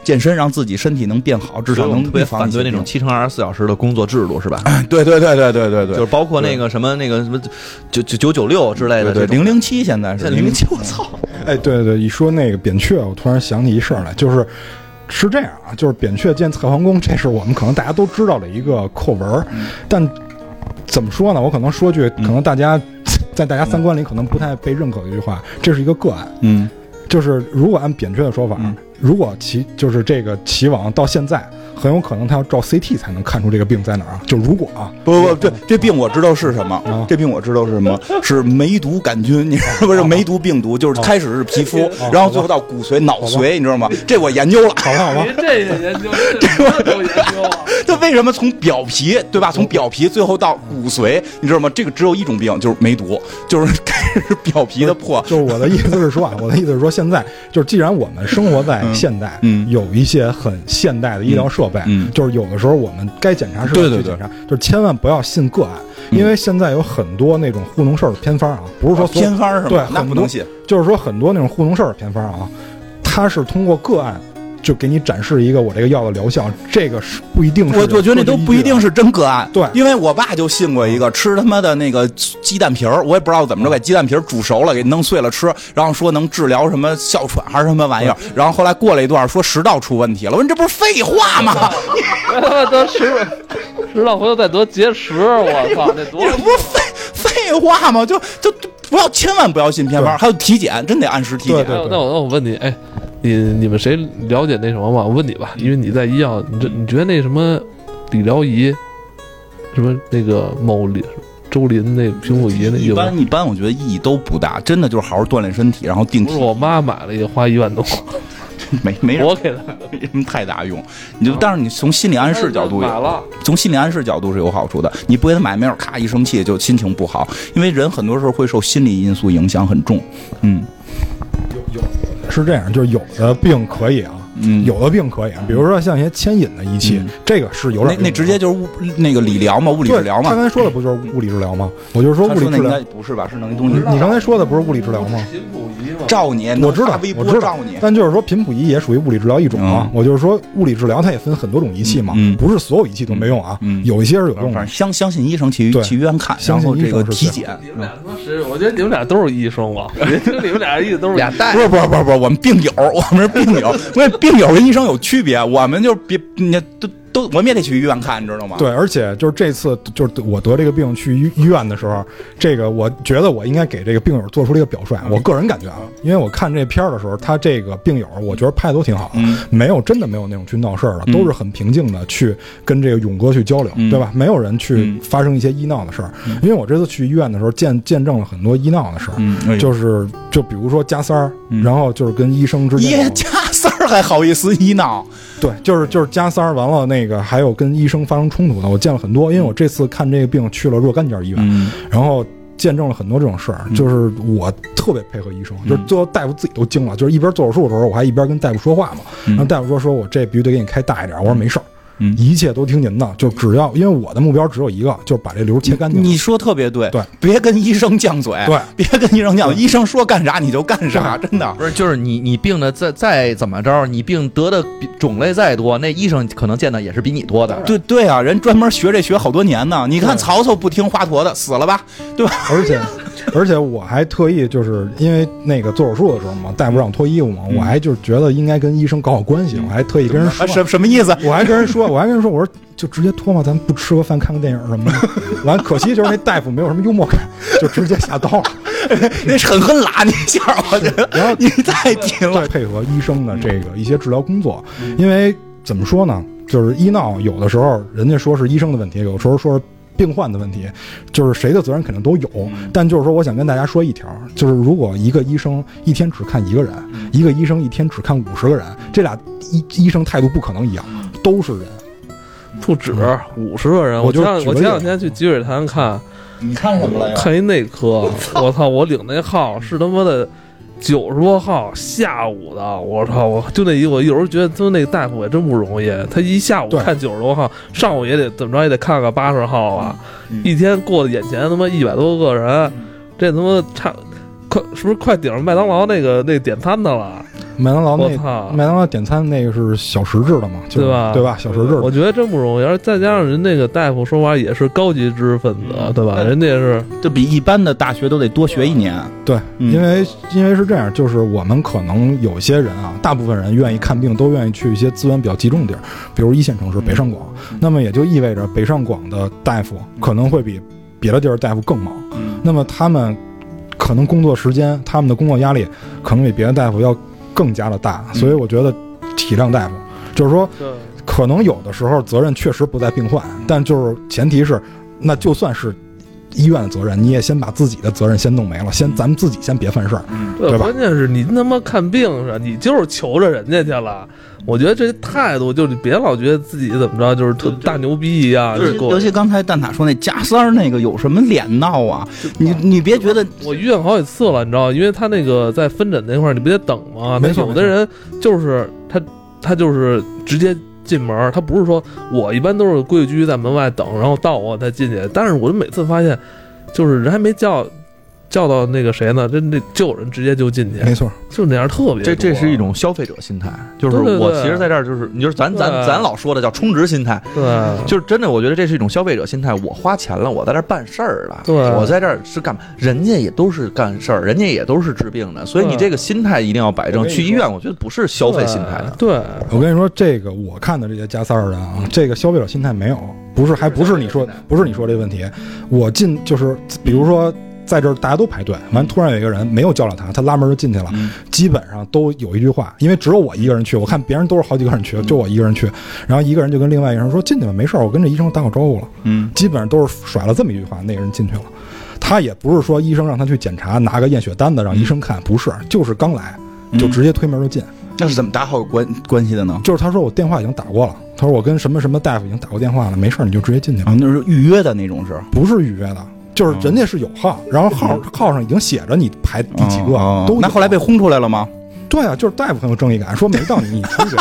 S2: 健身让自己身体能变好，至少能
S3: 特别反对那种七乘二十四小时的工作制度，是吧？
S2: 对对对对对对对，
S3: 就是包括那个什么那个什么九九九九六之类的，
S2: 对零零七现在是
S3: 零零七，我操！
S4: 哎，对对对，一说那个扁鹊，我突然想起一事儿来，就是是这样啊，就是扁鹊见蔡桓宫，这是我们可能大家都知道的一个课文，但怎么说呢？我可能说句，可能大家在大家三观里可能不太被认可的一句话，这是一个个案，
S2: 嗯，
S4: 就是如果按扁鹊的说法。如果齐就是这个齐王到现在。很有可能他要照 CT 才能看出这个病在哪儿啊！就如果啊，
S2: 不不不，这这病我知道是什么，这病我知道是什么，是梅毒杆菌，你知道不是梅毒病毒，就是开始是皮肤，然后最后到骨髓、脑髓，你知道吗？这我研究了，
S4: 好吧好吧，
S1: 这也研究，这我都研究。
S2: 他为什么从表皮对吧？从表皮最后到骨髓，你知道吗？这个只有一种病，就是梅毒，就是开始表皮的破。
S4: 就是我的意思是说啊，我的意思是说，现在就是既然我们生活在现代，嗯，有一些很现代的医疗设备。
S2: 嗯，
S4: 就是有的时候我们该检查是
S2: 对对对，
S4: 就是千万不要信个案，因为现在有很多那种糊弄事儿的偏方啊，不是说
S2: 偏方是吧？
S4: 对，
S2: 那不能信。
S4: 就是说很多那种糊弄事儿的偏方啊，它是通过个案。就给你展示一个我这个药的疗效，这个是不一定。
S2: 我我觉得那都不一定是真个案。
S4: 对，
S2: 因为我爸就信过一个，吃他妈的那个鸡蛋皮儿，我也不知道怎么着，把鸡蛋皮儿煮熟了，给弄碎了吃，然后说能治疗什么哮喘还是什么玩意儿。然后后来过了一段，说食道出问题了。我说你这不是废话吗？
S1: 他妈得食食道回头再得结石，我操，那多！
S2: 这不是废废话吗？就就不要千万不要信偏方，还有体检，真得按时体检。
S4: 那我
S1: 那我问你，哎。你你们谁了解那什么吗？我问你吧，因为你在医药，你这你觉得那什么理疗仪，什么那个某林周林那平腹仪那
S2: 一般一般，我觉得意义都不大，真的就是好好锻炼身体，然后定期。
S1: 我妈买了一个花一万多，
S2: 没没
S1: 我给她，
S2: 没什么太大用。你就但是你从心理暗示角度，
S1: 买了，
S2: 从心理暗示角度是有好处的。你不给他买，没有咔一生气就心情不好，因为人很多时候会受心理因素影响很重。嗯。
S4: 是这样，就是有的病可以啊。
S2: 嗯，
S4: 有的病可以，比如说像一些牵引的仪器，这个是有点
S2: 那那直接就是物那个理疗嘛，物理治疗嘛。
S4: 他刚才说的不就是物理治疗吗？我就是说物理治疗
S2: 不是吧？是能东西。
S4: 你刚才说的不是物理治疗吗？
S2: 照你，
S4: 我知道，我知道
S2: 你。
S4: 但就是说频谱仪也属于物理治疗一种啊。我就是说物理治疗它也分很多种仪器嘛，不是所有仪器都没用啊。有一些是有用。
S2: 反正相相信医生去去医院看，
S4: 相信
S2: 这个体检。
S1: 你们俩他妈是，我觉得你们俩都是医生吧？你们俩意思都是
S3: 俩大
S2: 夫。不是不是不是不是，我们病友，我们是病友。因为病友跟医生有区别，我们就别你都。都我们也得去医院看，你知道吗？
S4: 对，而且就是这次就是我得这个病去医医院的时候，这个我觉得我应该给这个病友做出了一个表率。我个人感觉啊，因为我看这片儿的时候，他这个病友我觉得拍的都挺好的，没有真的没有那种去闹事儿的，都是很平静的去跟这个勇哥去交流，对吧？没有人去发生一些医闹的事儿。因为我这次去医院的时候见见证了很多医闹的事儿，就是就比如说加塞儿，然后就是跟医生之间
S2: 加三儿还好意思医闹。
S4: 对，就是就是加三儿完了，那个还有跟医生发生冲突的，我见了很多。因为我这次看这个病去了若干家医院，然后见证了很多这种事儿。就是我特别配合医生，就是最后大夫自己都惊了。就是一边做手术的时候，我还一边跟大夫说话嘛。然后大夫说：“说我这必须得给你开大一点。”我说：“没事儿。”一切都听您的，就只要因为我的目标只有一个，就是把这瘤切干净。
S2: 你说特别对，
S4: 对，
S2: 别跟医生犟嘴，
S4: 对，
S2: 别跟医生犟，医生说干啥你就干啥，真的
S3: 不是，就是你你病的再再怎么着，你病得的种类再多，那医生可能见的也是比你多的。
S2: 对对啊，人专门学这学好多年呢。你看曹操不听华佗的，死了吧，对吧？
S4: 而且。而且我还特意就是因为那个做手术的时候嘛，大夫让我脱衣服嘛，我还就是觉得应该跟医生搞好关系，我还特意跟人说
S2: 什什么意思？
S4: 我还跟人说，我还跟人说，我说就直接脱嘛，咱不吃个饭看个电影什么的。完，可惜就是那大夫没有什么幽默感，就直接下刀了。
S2: 那狠狠拉你一下，我觉得。
S4: 然后
S2: 你太拼了，
S4: 配合医生的这个一些治疗工作，因为怎么说呢，就是医闹有的时候人家说是医生的问题，有时候说是病患的问题，就是谁的责任肯定都有。但就是说，我想跟大家说一条，就是如果一个医生一天只看一个人，一个医生一天只看五十个人，这俩医医生态度不可能一样，都是人。
S1: 不止五十个人，
S4: 我
S1: 前我前两天去积水潭看，
S2: 你看什么了呀？
S1: 看一内科，我操！我领那号是他妈的九十多号，下午的，我操！我就那一，我有时候觉得他那个大夫也真不容易，他一下午看九十多号，上午也得怎么着也得看个八十号啊，一天过眼前他妈一百多个人，这他妈差快是不是快顶上麦当劳那个那点餐的了？
S4: 麦当劳那麦当劳点餐那个是小时制的嘛，对
S1: 吧？
S4: 对吧？小时制，
S1: 我觉得真不容易。而再加上人那个大夫说话也是高级知识分子，对吧？人家是
S2: 就比一般的大学都得多学一年。
S4: 对，因为因为是这样，就是我们可能有些人啊，大部分人愿意看病，都愿意去一些资源比较集中的地儿，比如一线城市北上广。那么也就意味着北上广的大夫可能会比别的地儿大夫更忙。那么他们可能工作时间、他们的工作压力可能比别的大夫要。更加的大，所以我觉得体谅大夫，就是说，可能有的时候责任确实不在病患，但就是前提是，那就算是医院的责任，你也先把自己的责任先弄没了，先咱们自己先别犯事儿，对吧？
S1: 关键是你他妈看病是，你就是求着人家去了。我觉得这态度就是你别老觉得自己怎么着就是特大牛逼一样。
S2: 尤其刚才蛋塔说那加三儿那个有什么脸闹啊？你你别觉得
S1: 我医院好几次了，你知道，因为他那个在分诊那块儿你不得等吗？
S4: 没错。
S1: 有的人就是他他就是直接进门，他不是说我一般都是规规矩矩在门外等，然后到我再进去。但是我就每次发现，就是人还没叫。叫到那个谁呢？这那就有人直接就进去，
S4: 没错，
S1: 就那样特别。
S3: 这这是一种消费者心态，就是我其实在这儿就是，你就是咱咱咱老说的叫充值心态，
S1: 对，
S3: 就是真的，我觉得这是一种消费者心态。我花钱了，我在这办事儿了，
S1: 对，
S3: 我在这儿是干嘛？人家也都是干事儿，人家也都是治病的，所以你这个心态一定要摆正。去医院，我觉得不是消费心态的。
S1: 对，
S4: 我跟你说，这个我看的这些加塞儿的啊，这个消费者心态没有，不是，还不是你说，不是你说这问题。我进就是，比如说。在这儿大家都排队，完突然有一个人没有叫了他，他拉门就进去了。基本上都有一句话，因为只有我一个人去，我看别人都是好几个人去，就我一个人去。然后一个人就跟另外一个人说：“进去吧，没事儿，我跟这医生打好招呼了。”
S2: 嗯，
S4: 基本上都是甩了这么一句话，那个人进去了。他也不是说医生让他去检查，拿个验血单子让医生看，不是，就是刚来就直接推门就进。
S2: 那是怎么打好关关系的呢？
S4: 就是他说我电话已经打过了，他说我跟什么什么大夫已经打过电话了，没事儿你就直接进去。
S2: 啊，那是预约的那种是？
S4: 不是预约的。就是人家是有号，然后号号上已经写着你排第几个，都
S2: 那后来被轰出来了吗？
S4: 对啊，就是大夫很有正义感，说没到你你出去。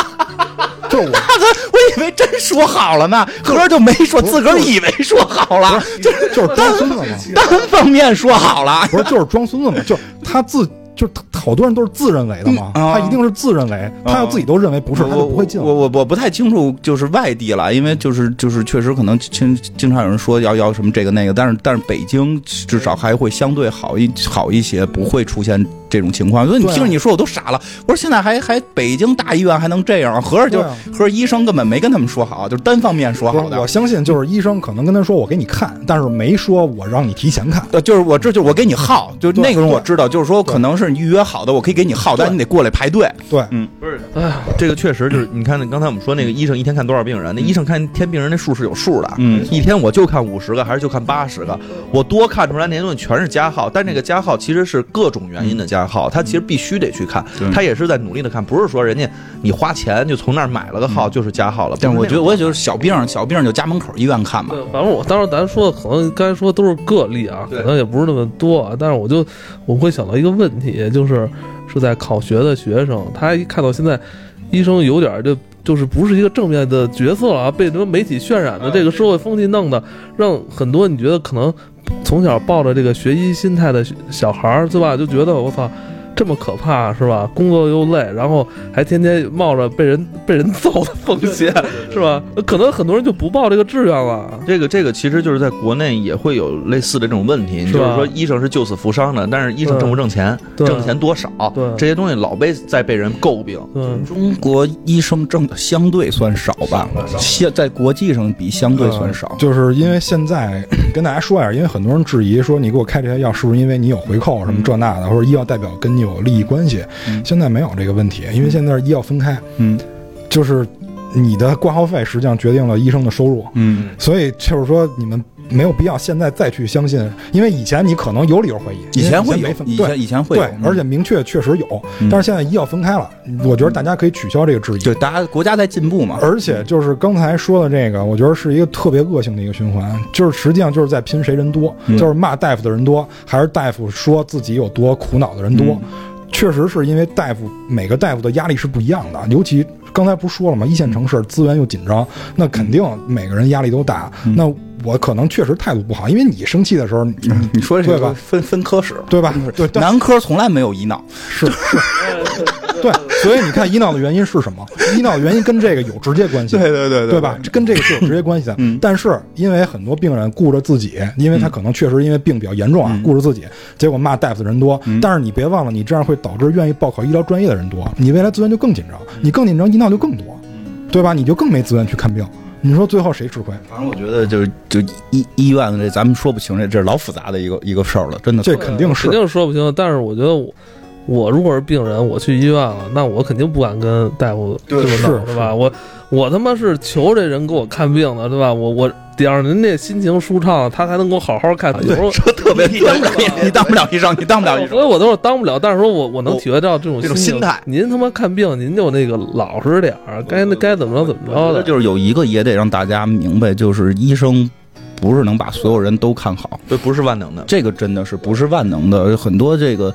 S4: 就是我，
S2: 我以为真说好了呢，合着就没说，自个儿以为说好了，
S4: 就是就是装孙子嘛，
S2: 单方面说好了，
S4: 不是就是装孙子嘛，就他自。就是好多人都是自认为的嘛，他一定是自认为，他要自己都认为不是，他就不会进。
S2: 我我我不太清楚，就是外地了，因为就是就是确实可能经经常有人说要要什么这个那个，但是但是北京至少还会相对好一好一些，不会出现这种情况。所以你听着你说我都傻了，我说现在还还北京大医院还能这样，合着就合着医生根本没跟他们说好，就是单方面说好的。
S4: 我相信就是医生可能跟他说我给你看，但是没说我让你提前看。
S2: 呃，就是我这就我给你号，就那个人我知道，就是说可能是你预约好的，我可以。给你号，但你得过来排队。
S4: 对，
S2: 嗯，
S3: 不是，哎呀，这个确实就是，你看，刚才我们说那个医生一天看多少病人，那医生看天病人那数是有数的。
S2: 嗯，
S3: 一天我就看五十个，还是就看八十个？我多看出来那些东西全是加号，但这个加号其实是各种原因的加号，他其实必须得去看，他也是在努力的看，不是说人家你花钱就从那儿买了个号就是加号了。
S2: 但我觉得，我也就是小病，小病就家门口医院看吧。
S1: 反正我当时咱说的可能刚才说的都是个例啊，可能也不是那么多，但是我就我会想到一个问题，就是。是在考学的学生，他一看到现在，医生有点就就是不是一个正面的角色了啊，被什么媒体渲染的这个社会风气弄的，让很多你觉得可能从小抱着这个学医心态的小孩儿，对吧？就觉得我操。这么可怕是吧？工作又累，然后还天天冒着被人被人揍的风险，是吧？可能很多人就不报这个志愿了。
S3: 这个这个其实就是在国内也会有类似的这种问题，就是说医生是救死扶伤的，但是医生挣不挣钱，挣钱多少，这些东西老被在被人诟病。
S2: 中国医生挣的相对算少吧，现在国际上比相对算少，
S4: 就是因为现在 跟大家说一下，因为很多人质疑说你给我开这些药是不是因为你有回扣什么这那的，或者医药代表跟你有利益关系？现在没有这个问题，因为现在医药分开，
S2: 嗯，
S4: 就是你的挂号费实际上决定了医生的收入，
S2: 嗯，
S4: 所以就是说你们。没有必要现在再去相信，因为以前你可能有理由怀疑，
S2: 以前
S4: 会
S2: 有，以前以前会
S4: 对，而且明确确实有，但是现在医药分开了，我觉得大家可以取消这个质疑，
S2: 对，大家国家在进步嘛，
S4: 而且就是刚才说的这个，我觉得是一个特别恶性的一个循环，就是实际上就是在拼谁人多，就是骂大夫的人多，还是大夫说自己有多苦恼的人多，确实是因为大夫每个大夫的压力是不一样的，尤其刚才不是说了吗？一线城市资源又紧张，那肯定每个人压力都大，那。我可能确实态度不好，因为你生气的时候，
S2: 你说
S4: 这个？
S2: 分分科室，
S4: 对吧？对，
S2: 男科从来没有医闹，
S4: 是是，对。所以你看医闹的原因是什么？医闹的原因跟这个有直接关系，
S2: 对对对
S4: 对吧？跟这个是有直接关系的。但是因为很多病人顾着自己，因为他可能确实因为病比较严重啊，顾着自己，结果骂大夫的人多。但是你别忘了，你这样会导致愿意报考医疗专业的人多，你未来资源就更紧张，你更紧张，医闹就更多，对吧？你就更没资源去看病。你说最后谁吃亏？
S2: 反正我觉得就是就医医院的这咱们说不清这这是老复杂的一个一个事儿了，真的
S4: 这肯定是
S1: 肯定说不清。但是我觉得我我如果是病人，我去医院了，那我肯定不敢跟大夫这么闹，
S4: 是
S1: 吧？我我他妈是求这人给我看病的，对吧？我我。得让您那心情舒畅，他才能给我好好看。有时候
S2: 说特别
S3: 你当不了，
S2: 你当不了医生，你当不了医生。
S1: 所以我都是当不了，但是说我我能体会到这种
S3: 这种心态。
S1: 您他妈看病，您就那个老实点儿，该该怎么着怎么着的。
S2: 就是有一个也得让大家明白，就是医生不是能把所有人都看好，
S3: 这，不是万能的。
S2: 这个真的是不是万能的，很多这个。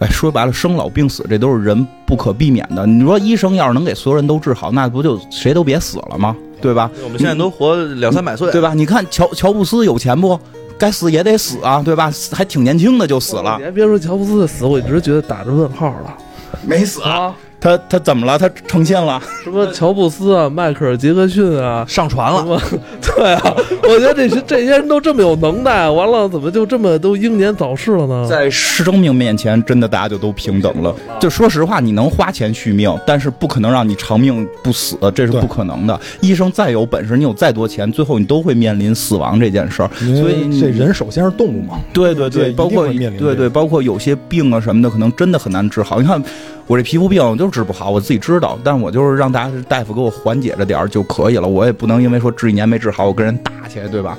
S2: 哎，说白了，生老病死这都是人不可避免的。你说医生要是能给所有人都治好，那不就谁都别死了吗？对吧？
S3: 我们现在都活两三百岁，
S2: 对吧？你看乔乔布斯有钱不？该死也得死啊，对吧？还挺年轻的就死了。
S1: 你还别说乔布斯的死，我一直觉得打着问号了。
S2: 没死啊。他他怎么了？他成仙了？
S1: 什么乔布斯啊，迈克尔杰克逊啊，
S3: 上船了？
S1: 对啊，我觉得这些这些人都这么有能耐，完了怎么就这么都英年早逝了呢？
S2: 在生命面前，真的大家就都平等了。就说实话，你能花钱续命，但是不可能让你长命不死，这是不可能的。医生再有本事，你有再多钱，最后你都会面临死亡这件事儿。所以
S4: 这人首先是动物嘛？
S2: 对对对，包括对对，包括有些病啊什么的，可能真的很难治好。你看。我这皮肤病就是治不好，我自己知道，但我就是让大家大夫给我缓解着点儿就可以了。我也不能因为说治一年没治好，我跟人打起来，对吧？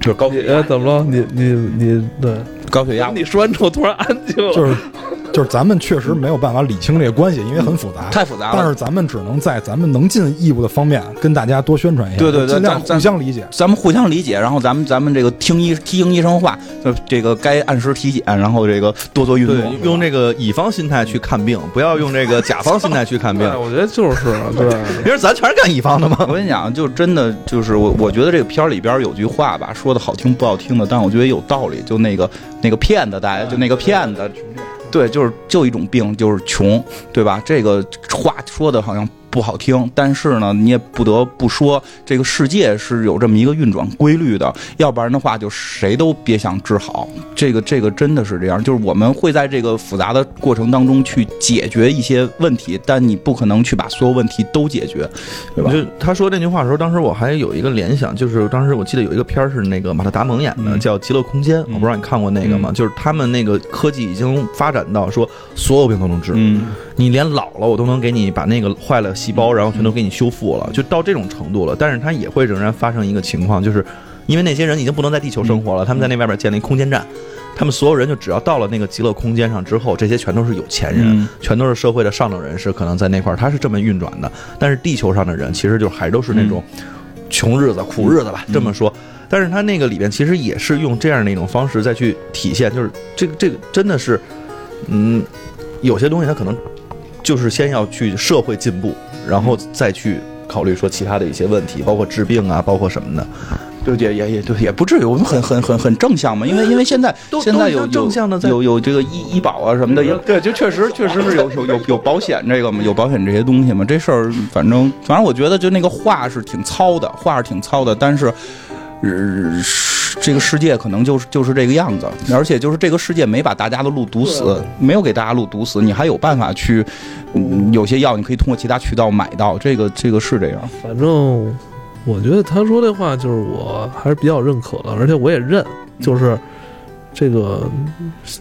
S2: 就是高血压，
S1: 怎么了？你你你对
S2: 高血压？
S1: 你说完之后突然安静了，
S4: 就是。就是咱们确实没有办法理清这个关系，因为很复杂，
S2: 太复杂了。
S4: 但是咱们只能在咱们能尽义务的方面跟大家多宣传一下，
S2: 对对对，
S4: 尽量互相理解。
S2: 咱们互相理解，然后咱们咱们这个听医听医生话，就这个该按时体检，然后这个多做运动，
S3: 用这个乙方心态去看病，不要用这个甲方心态去看病。
S1: 我觉得就是，对，
S3: 因为咱全是干乙方的嘛。
S2: 我跟你讲，就真的就是我，我觉得这个片儿里边有句话吧，说的好听不好听的，但我觉得有道理。就那个那个骗子，大家就那个骗子。对，就是就一种病，就是穷，对吧？这个话说的好像。不好听，但是呢，你也不得不说，这个世界是有这么一个运转规律的，要不然的话，就谁都别想治好。这个，这个真的是这样，就是我们会在这个复杂的过程当中去解决一些问题，但你不可能去把所有问题都解决，对吧？
S3: 就他说这句话的时候，当时我还有一个联想，就是当时我记得有一个片儿是那个马特达蒙演的，叫《极乐空间》，我不知道你看过那个吗？就是他们那个科技已经发展到说所有病都能治，你连老了我都能给你把那个坏了。细胞，然后全都给你修复了，就到这种程度了。但是它也会仍然发生一个情况，就是因为那些人已经不能在地球生活了，他们在那外边建立空间站，他们所有人就只要到了那个极乐空间上之后，这些全都是有钱人，全都是社会的上等人士，可能在那块儿他是这么运转的。但是地球上的人其实就还都是那种穷日子、苦日子吧，这么说。但是他那个里边其实也是用这样的一种方式再去体现，就是这个这个真的是，嗯，有些东西它可能就是先要去社会进步。然后再去考虑说其他的一些问题，包括治病啊，包括什么的，
S2: 对也也也对也不至于，我们很很很很正向嘛，因为因为现在现在有
S3: 正向的
S2: 有有这个医医保啊什么的，也对，就确实确实是有有有有保险这个嘛，有保险这些东西嘛，这事儿反正反正我觉得就那个话是挺糙的，话是挺糙的，但是。这个世界可能就是就是这个样子，而且就是这个世界没把大家的路堵死，没有给大家路堵死，你还有办法去，有些药你可以通过其他渠道买到，这个这个是这样。
S1: 反正我觉得他说这话就是我还是比较认可的，而且我也认，就是这个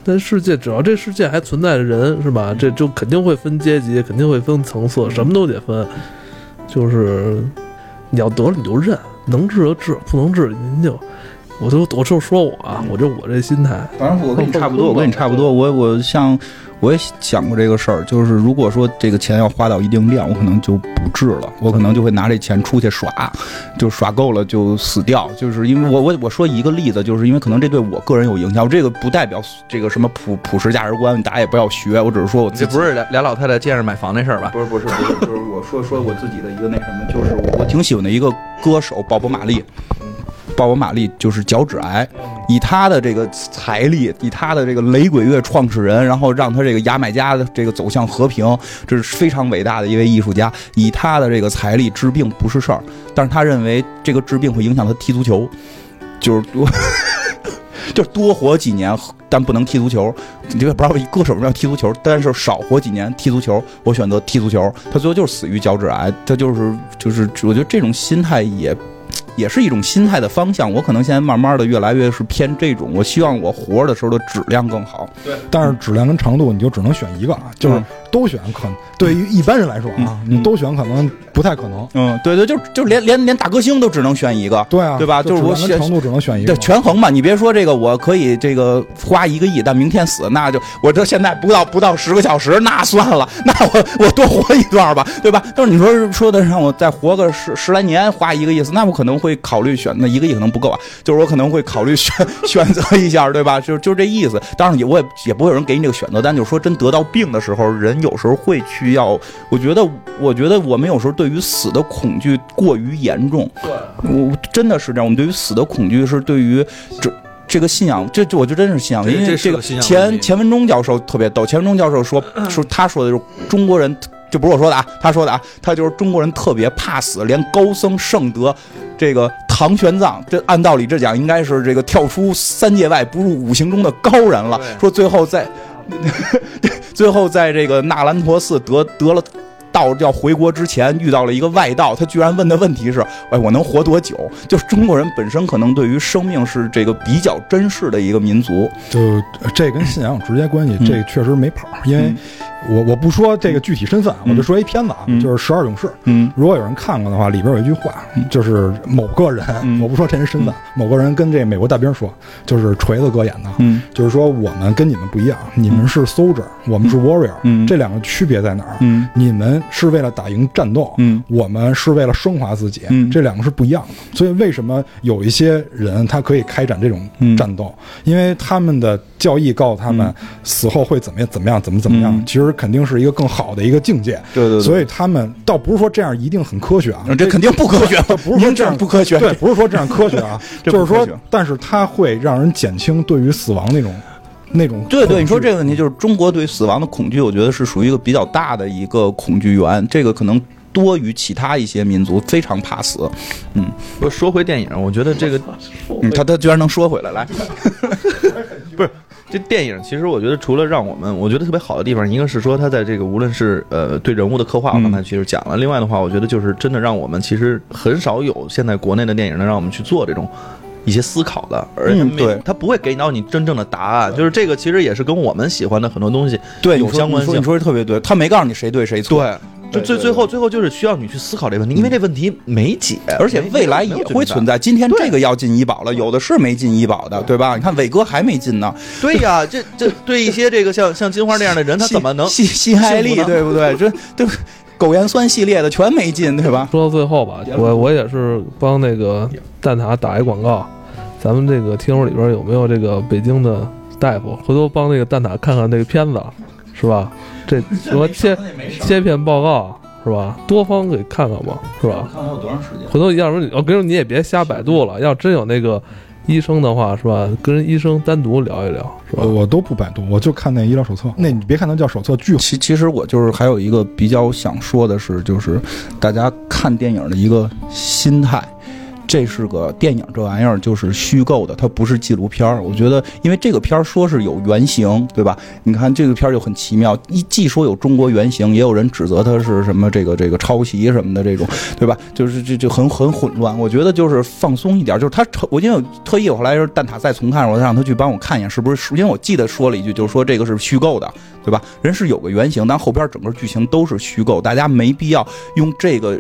S1: 在世界，只要这世界还存在着人，是吧？这就肯定会分阶级，肯定会分层次，什么都得分。就是你要得了你就认，能治就治，不能治您就。我都我就说我啊，我就我这心态。
S2: 反正我跟你差不多，我跟你差不多。我我像我也想过这个事儿，就是如果说这个钱要花到一定量，我可能就不治了，我可能就会拿这钱出去耍，就耍够了就死掉。就是因为我我我说一个例子，就是因为可能这对我个人有影响。这个不代表这个什么普普世价值观，大家也不要学。我只是说我
S3: 这不是俩俩老太太见着买房那事儿吧？
S2: 不是不是不是，就是我说说我自己的一个那什么，就是我挺喜欢的一个歌手鲍勃马利。鲍勃·马利就是脚趾癌，以他的这个财力，以他的这个雷鬼乐创始人，然后让他这个牙买加的这个走向和平，这是非常伟大的一位艺术家。以他的这个财力治病不是事儿，但是他认为这个治病会影响他踢足球，就是多，就多活几年，但不能踢足球。你也不知道歌手为什么要踢足球，但是少活几年踢足球，我选择踢足球。他最后就是死于脚趾癌，他就是就是，我觉得这种心态也。也是一种心态的方向，我可能现在慢慢的越来越是偏这种，我希望我活着的时候的质量更好。
S4: 对，但是质量跟长度你就只能选一个啊，就是都选可能对于一般人来说啊，你都选可能不太可能。
S2: 嗯，对对，就就连连连大歌星都只能选一个。
S4: 对啊，
S2: 对吧？就是我
S4: 选程度只能选一个。
S2: 对，权衡嘛，你别说这个，我可以这个花一个亿，但明天死，那就我这现在不到不到十个小时，那算了，那我我多活一段吧，对吧？但是你说说的让我再活个十十来年，花一个亿，那我可能。会考虑选那一个亿可能不够啊，就是我可能会考虑选 选择一下，对吧？就就这意思。当然也我也也不会有人给你这个选择单，就是说真得到病的时候，人有时候会去要。我觉得我觉得我们有时候对于死的恐惧过于严重。
S1: 对，
S2: 我真的是这样。我们对于死的恐惧是对于这这个信仰，这这我就真是信仰，因为这个钱钱文忠教授特别逗。钱文忠教授说说他说的就是中国人。这不是我说的啊，他说的啊，他就是中国人特别怕死，连高僧圣德，这个唐玄奘，这按道理这讲应该是这个跳出三界外，不入五行中的高人了。说最后在，最后在这个纳兰陀寺得得了。道要回国之前遇到了一个外道，他居然问的问题是：哎，我能活多久？就是中国人本身可能对于生命是这个比较珍视的一个民族。
S4: 就这跟信仰有直接关系，这确实没跑。因为我我不说这个具体身份，我就说一片子啊，就是《十二勇士》。嗯，如果有人看过的话，里边有一句话，就是某个人，我不说这人身份，某个人跟这美国大兵说，就是锤子哥演的，嗯，就是说我们跟你们不一样，你们是 soldier，我们是 warrior，嗯，这两个区别在哪儿？嗯，你们。是为了打赢战斗，嗯，我们是为了升华自己，嗯，这两个是不一样的。所以为什么有一些人他可以开展这种战斗？因为他们的教义告诉他们死后会怎么样，怎么样，怎么怎么样。其实肯定是一个更好的一个境界。
S2: 对对。
S4: 所以他们倒不是说这样一定很科学啊，
S2: 这肯定不科学，
S4: 不是说这样
S2: 不科学，
S4: 对，不是说这样科学啊，就是说，但是它会让人减轻对于死亡那种。那种
S2: 对对，你说这个问题就是中国对死亡的恐惧，我觉得是属于一个比较大的一个恐惧源，这个可能多于其他一些民族，非常怕死。嗯，
S3: 说回电影，我觉得这个，
S2: 他他居然能说回来，来，
S3: 不是这电影，其实我觉得除了让我们我觉得特别好的地方，一个是说它在这个无论是呃对人物的刻画，我刚才其实讲了，另外的话，我觉得就是真的让我们其实很少有现在国内的电影能让我们去做这种。一些思考的，而且
S2: 对
S3: 他不会给到你真正的答案，就是这个其实也是跟我们喜欢的很多东西
S2: 对
S3: 有相关性。
S2: 你说的特别对，他没告诉你谁对谁错，
S3: 对，就最最后最后就是需要你去思考这个问题，因为这问题没解，
S2: 而且未来也会存在。今天这个要进医保了，有的是没进医保的，对吧？你看伟哥还没进呢。
S3: 对呀，这这对一些这个像 像金花这样的人，他怎么能
S2: 心心爱力，对不对？这对。苟延酸系列的全没进，对吧？
S1: 说到最后吧，我我也是帮那个蛋挞打一广告。咱们这个听友里边有没有这个北京的大夫？回头帮那个蛋挞看看那个片子，是吧？这什么切切片报告是吧？多方给看看吧，是吧？
S2: 看看有多长时间？
S1: 回头要不我跟你说，你也别瞎百度了。要真有那个医生的话，是吧？跟医生单独聊一聊，是吧？
S4: 我都不百度，我就看那医疗手册。那你别看它叫手册，巨
S2: 其其实我就是还有一个比较想说的是，就是大家看电影的一个心态。这是个电影，这玩意儿就是虚构的，它不是纪录片儿。我觉得，因为这个片儿说是有原型，对吧？你看这个片儿就很奇妙，一既说有中国原型，也有人指责它是什么这个这个抄袭什么的这种，对吧？就是这就很很混乱。我觉得就是放松一点，就是他我因为特意我后来是蛋挞再重看，我让他去帮我看一眼是不是，因为我记得说了一句，就是说这个是虚构的，对吧？人是有个原型，但后边整个剧情都是虚构，大家没必要用这个。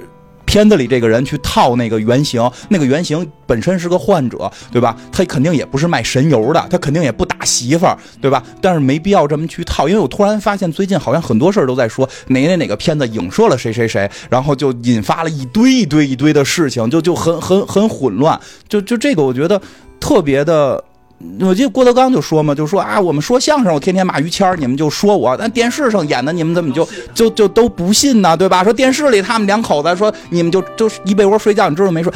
S2: 片子里这个人去套那个原型，那个原型本身是个患者，对吧？他肯定也不是卖神油的，他肯定也不打媳妇儿，对吧？但是没必要这么去套，因为我突然发现最近好像很多事儿都在说哪哪哪个片子影射了谁谁谁，然后就引发了一堆一堆一堆的事情，就就很很很混乱，就就这个我觉得特别的。我记得郭德纲就说嘛，就说啊，我们说相声，我天天骂于谦你们就说我；那电视上演的，你们怎么就就就都不信呢？对吧？说电视里他们两口子说你们就就一被窝睡觉，你知道没？说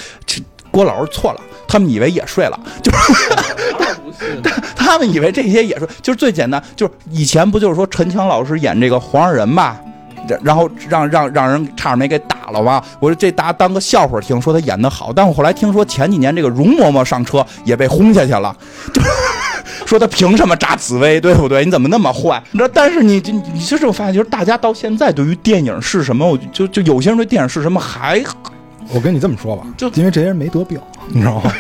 S2: 郭老师错了，他们以为也睡了，就是 他们以为这些也是，就是最简单，就是以前不就是说陈强老师演这个黄上人吧？然后让让让人差点没给打了吧？我说这大家当个笑话听，说他演的好。但我后来听说前几年这个容嬷嬷上车也被轰下去了，就 说他凭什么扎紫薇，对不对？你怎么那么坏？你知道？但是你你你就是我发现，就是大家到现在对于电影是什么，我就就有些人对电影是什么还。
S4: 我跟你这么说吧，就因为这些人没得病，你知道吗？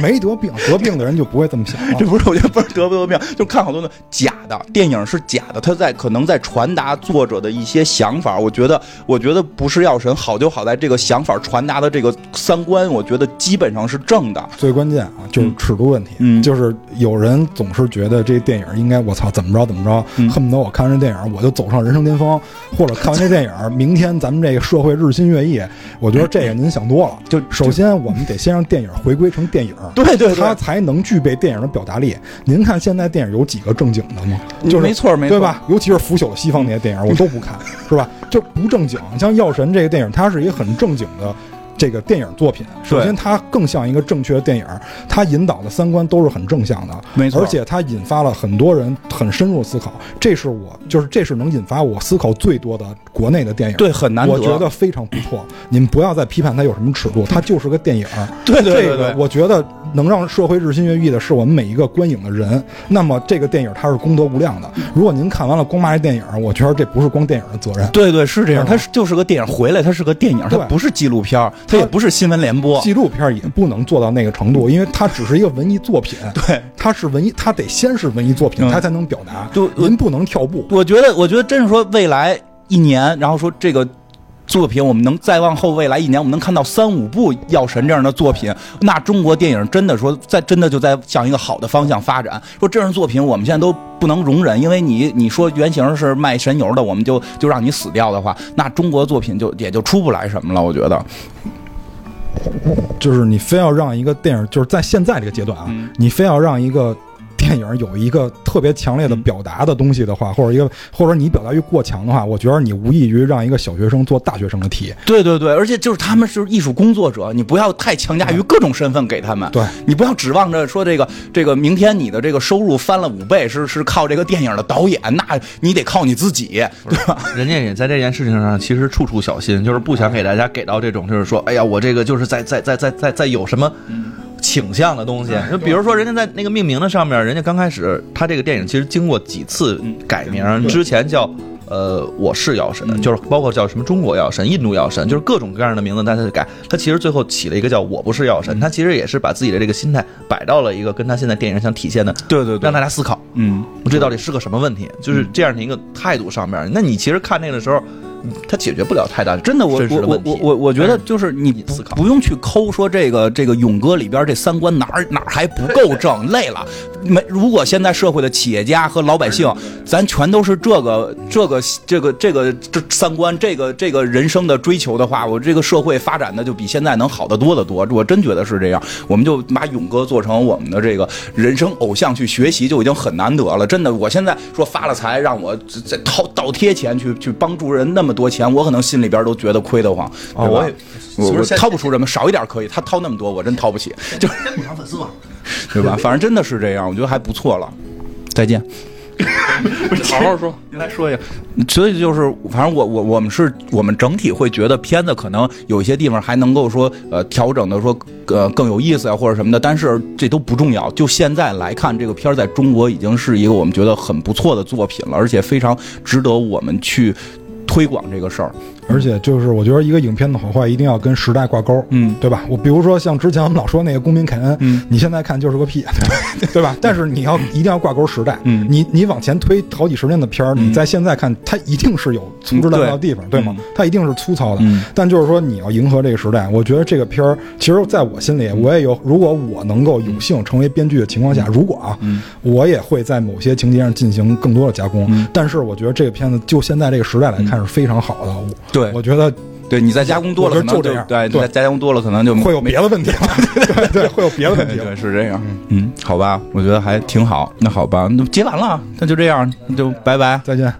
S4: 没得病，得病的人就不会这么想。
S2: 这不是，我觉得不是得不得病，就看好多的假的电影是假的，他在可能在传达作者的一些想法。我觉得，我觉得不是药神好就好在这个想法传达的这个三观，我觉得基本上是正的。
S4: 最关键啊，就是尺度问题。嗯，就是有人总是觉得这电影应该我操怎么着怎么着，恨不得我看完这电影我就走上人生巅峰，或者看完这电影明天咱们这个社会日新月异。我觉得这个您。想多了，就首先我们得先让电影回归成电影，
S2: 对对，
S4: 它才能具备电影的表达力。您看现在电影有几个正经的吗？
S2: 就是没错，没错，
S4: 对吧？尤其是腐朽的西方那些电影，我都不看，是吧？就不正经。像《药神》这个电影，它是一个很正经的。这个电影作品，首先它更像一个正确的电影，它引导的三观都是很正向的，
S2: 没错，
S4: 而且它引发了很多人很深入思考，这是我就是这是能引发我思考最多的国内的电影，
S2: 对，很难得，
S4: 我觉得非常不错。你们不要再批判它有什么尺度，它就是个电影，
S2: 对对
S4: 对对，我觉得能让社会日新月异的是我们每一个观影的人，那么这个电影它是功德无量的。如果您看完了光骂这电影，我觉得这不是光电影的责任，
S2: 对对是这样，它是就是个电影，回来它是个电影，它不是纪录片。它也不是新闻联播，
S4: 纪录片也不能做到那个程度，因为它只是一个文艺作品。
S2: 对，
S4: 它是文艺，它得先是文艺作品，它才能表达。
S2: 就
S4: 您不能跳步。
S2: 我觉得，我觉得真是说，未来一年，然后说这个。作品，我们能再往后未来一年，我们能看到三五部《药神》这样的作品，那中国电影真的说在真的就在向一个好的方向发展。说这样作品我们现在都不能容忍，因为你 你说原型是卖神油的，我们就就让你死掉的话，那中国作品就也就出不来什么了。我觉得，
S4: 就是你非要让一个电影，就是在现在这个阶段啊，你非要让一个。电影有一个特别强烈的表达的东西的话，或者一个，或者你表达欲过强的话，我觉得你无异于让一个小学生做大学生的题。
S2: 对对对，而且就是他们是艺术工作者，你不要太强加于各种身份给他们。
S4: 对
S2: 你不要指望着说这个这个明天你的这个收入翻了五倍是是靠这个电影的导演，那你得靠你自己，对吧？
S3: 人家也在这件事情上其实处处小心，就是不想给大家给到这种就是说，哎呀，我这个就是在在在在在在有什么。倾向的东西，就比如说，人家在那个命名的上面，人家刚开始，他这个电影其实经过几次改名，之前叫呃我是药神，就是包括叫什么中国药神、印度药神，就是各种各样的名字，但是改，他其实最后起了一个叫我不是药神，他其实也是把自己的这个心态摆到了一个跟他现在电影想体现的，
S2: 对对，
S3: 让大家思考，
S2: 嗯，
S3: 这到底是个什么问题，就是这样的一个态度上面，那你其实看那个的时候。它解决不了太大
S2: 真的，我我我我我我觉得就是你不不用去抠说这个这个勇哥里边这三观哪儿哪儿还不够正，累了。没，如果现在社会的企业家和老百姓，咱全都是这个这个这个这个这三观，这个这个人生的追求的话，我这个社会发展的就比现在能好得多得多。我真觉得是这样，我们就把勇哥做成我们的这个人生偶像去学习，就已经很难得了。真的，我现在说发了财，让我再掏倒贴钱去去帮助人，那么多钱，我可能心里边都觉得亏得慌，对吧？我我掏不出什么，少一点可以，他掏那么多，我真掏不起。就
S3: 先补偿粉丝吧。
S2: 对吧？反正真的是这样，我觉得还不错了。再见。
S1: 好好说，
S2: 您来说一下。所以就是，反正我我我们是我们整体会觉得片子可能有一些地方还能够说呃调整的说呃更有意思啊或者什么的，但是这都不重要。就现在来看，这个片儿在中国已经是一个我们觉得很不错的作品了，而且非常值得我们去推广这个事儿。
S4: 而且就是我觉得一个影片的好坏一定要跟时代挂钩，
S2: 嗯，
S4: 对吧？我比如说像之前我们老说那个公民凯恩，
S2: 嗯，
S4: 你现在看就是个屁，对吧？但是你要一定要挂钩时代，
S2: 嗯，
S4: 你你往前推好几十年的片儿，你在现在看它一定是有粗制滥造的地方，对吗？它一定是粗糙的，但就是说你要迎合这个时代，我觉得这个片儿其实在我心里我也有，如果我能够有幸成为编剧的情况下，如果啊，我也会在某些情节上进行更多的加工。但是我觉得这个片子就现在这个时代来看是非常好的，
S2: 对，
S4: 我觉得。
S2: 对你在加工多了，可能
S4: 就这样。
S2: 对，再加工多了，可能就
S4: 会有别的问题了。对对，会有别的问题。
S2: 对，是这样。嗯，好吧，我觉得还挺好。那好吧，那结完了，那就这样，就拜拜，
S4: 再见。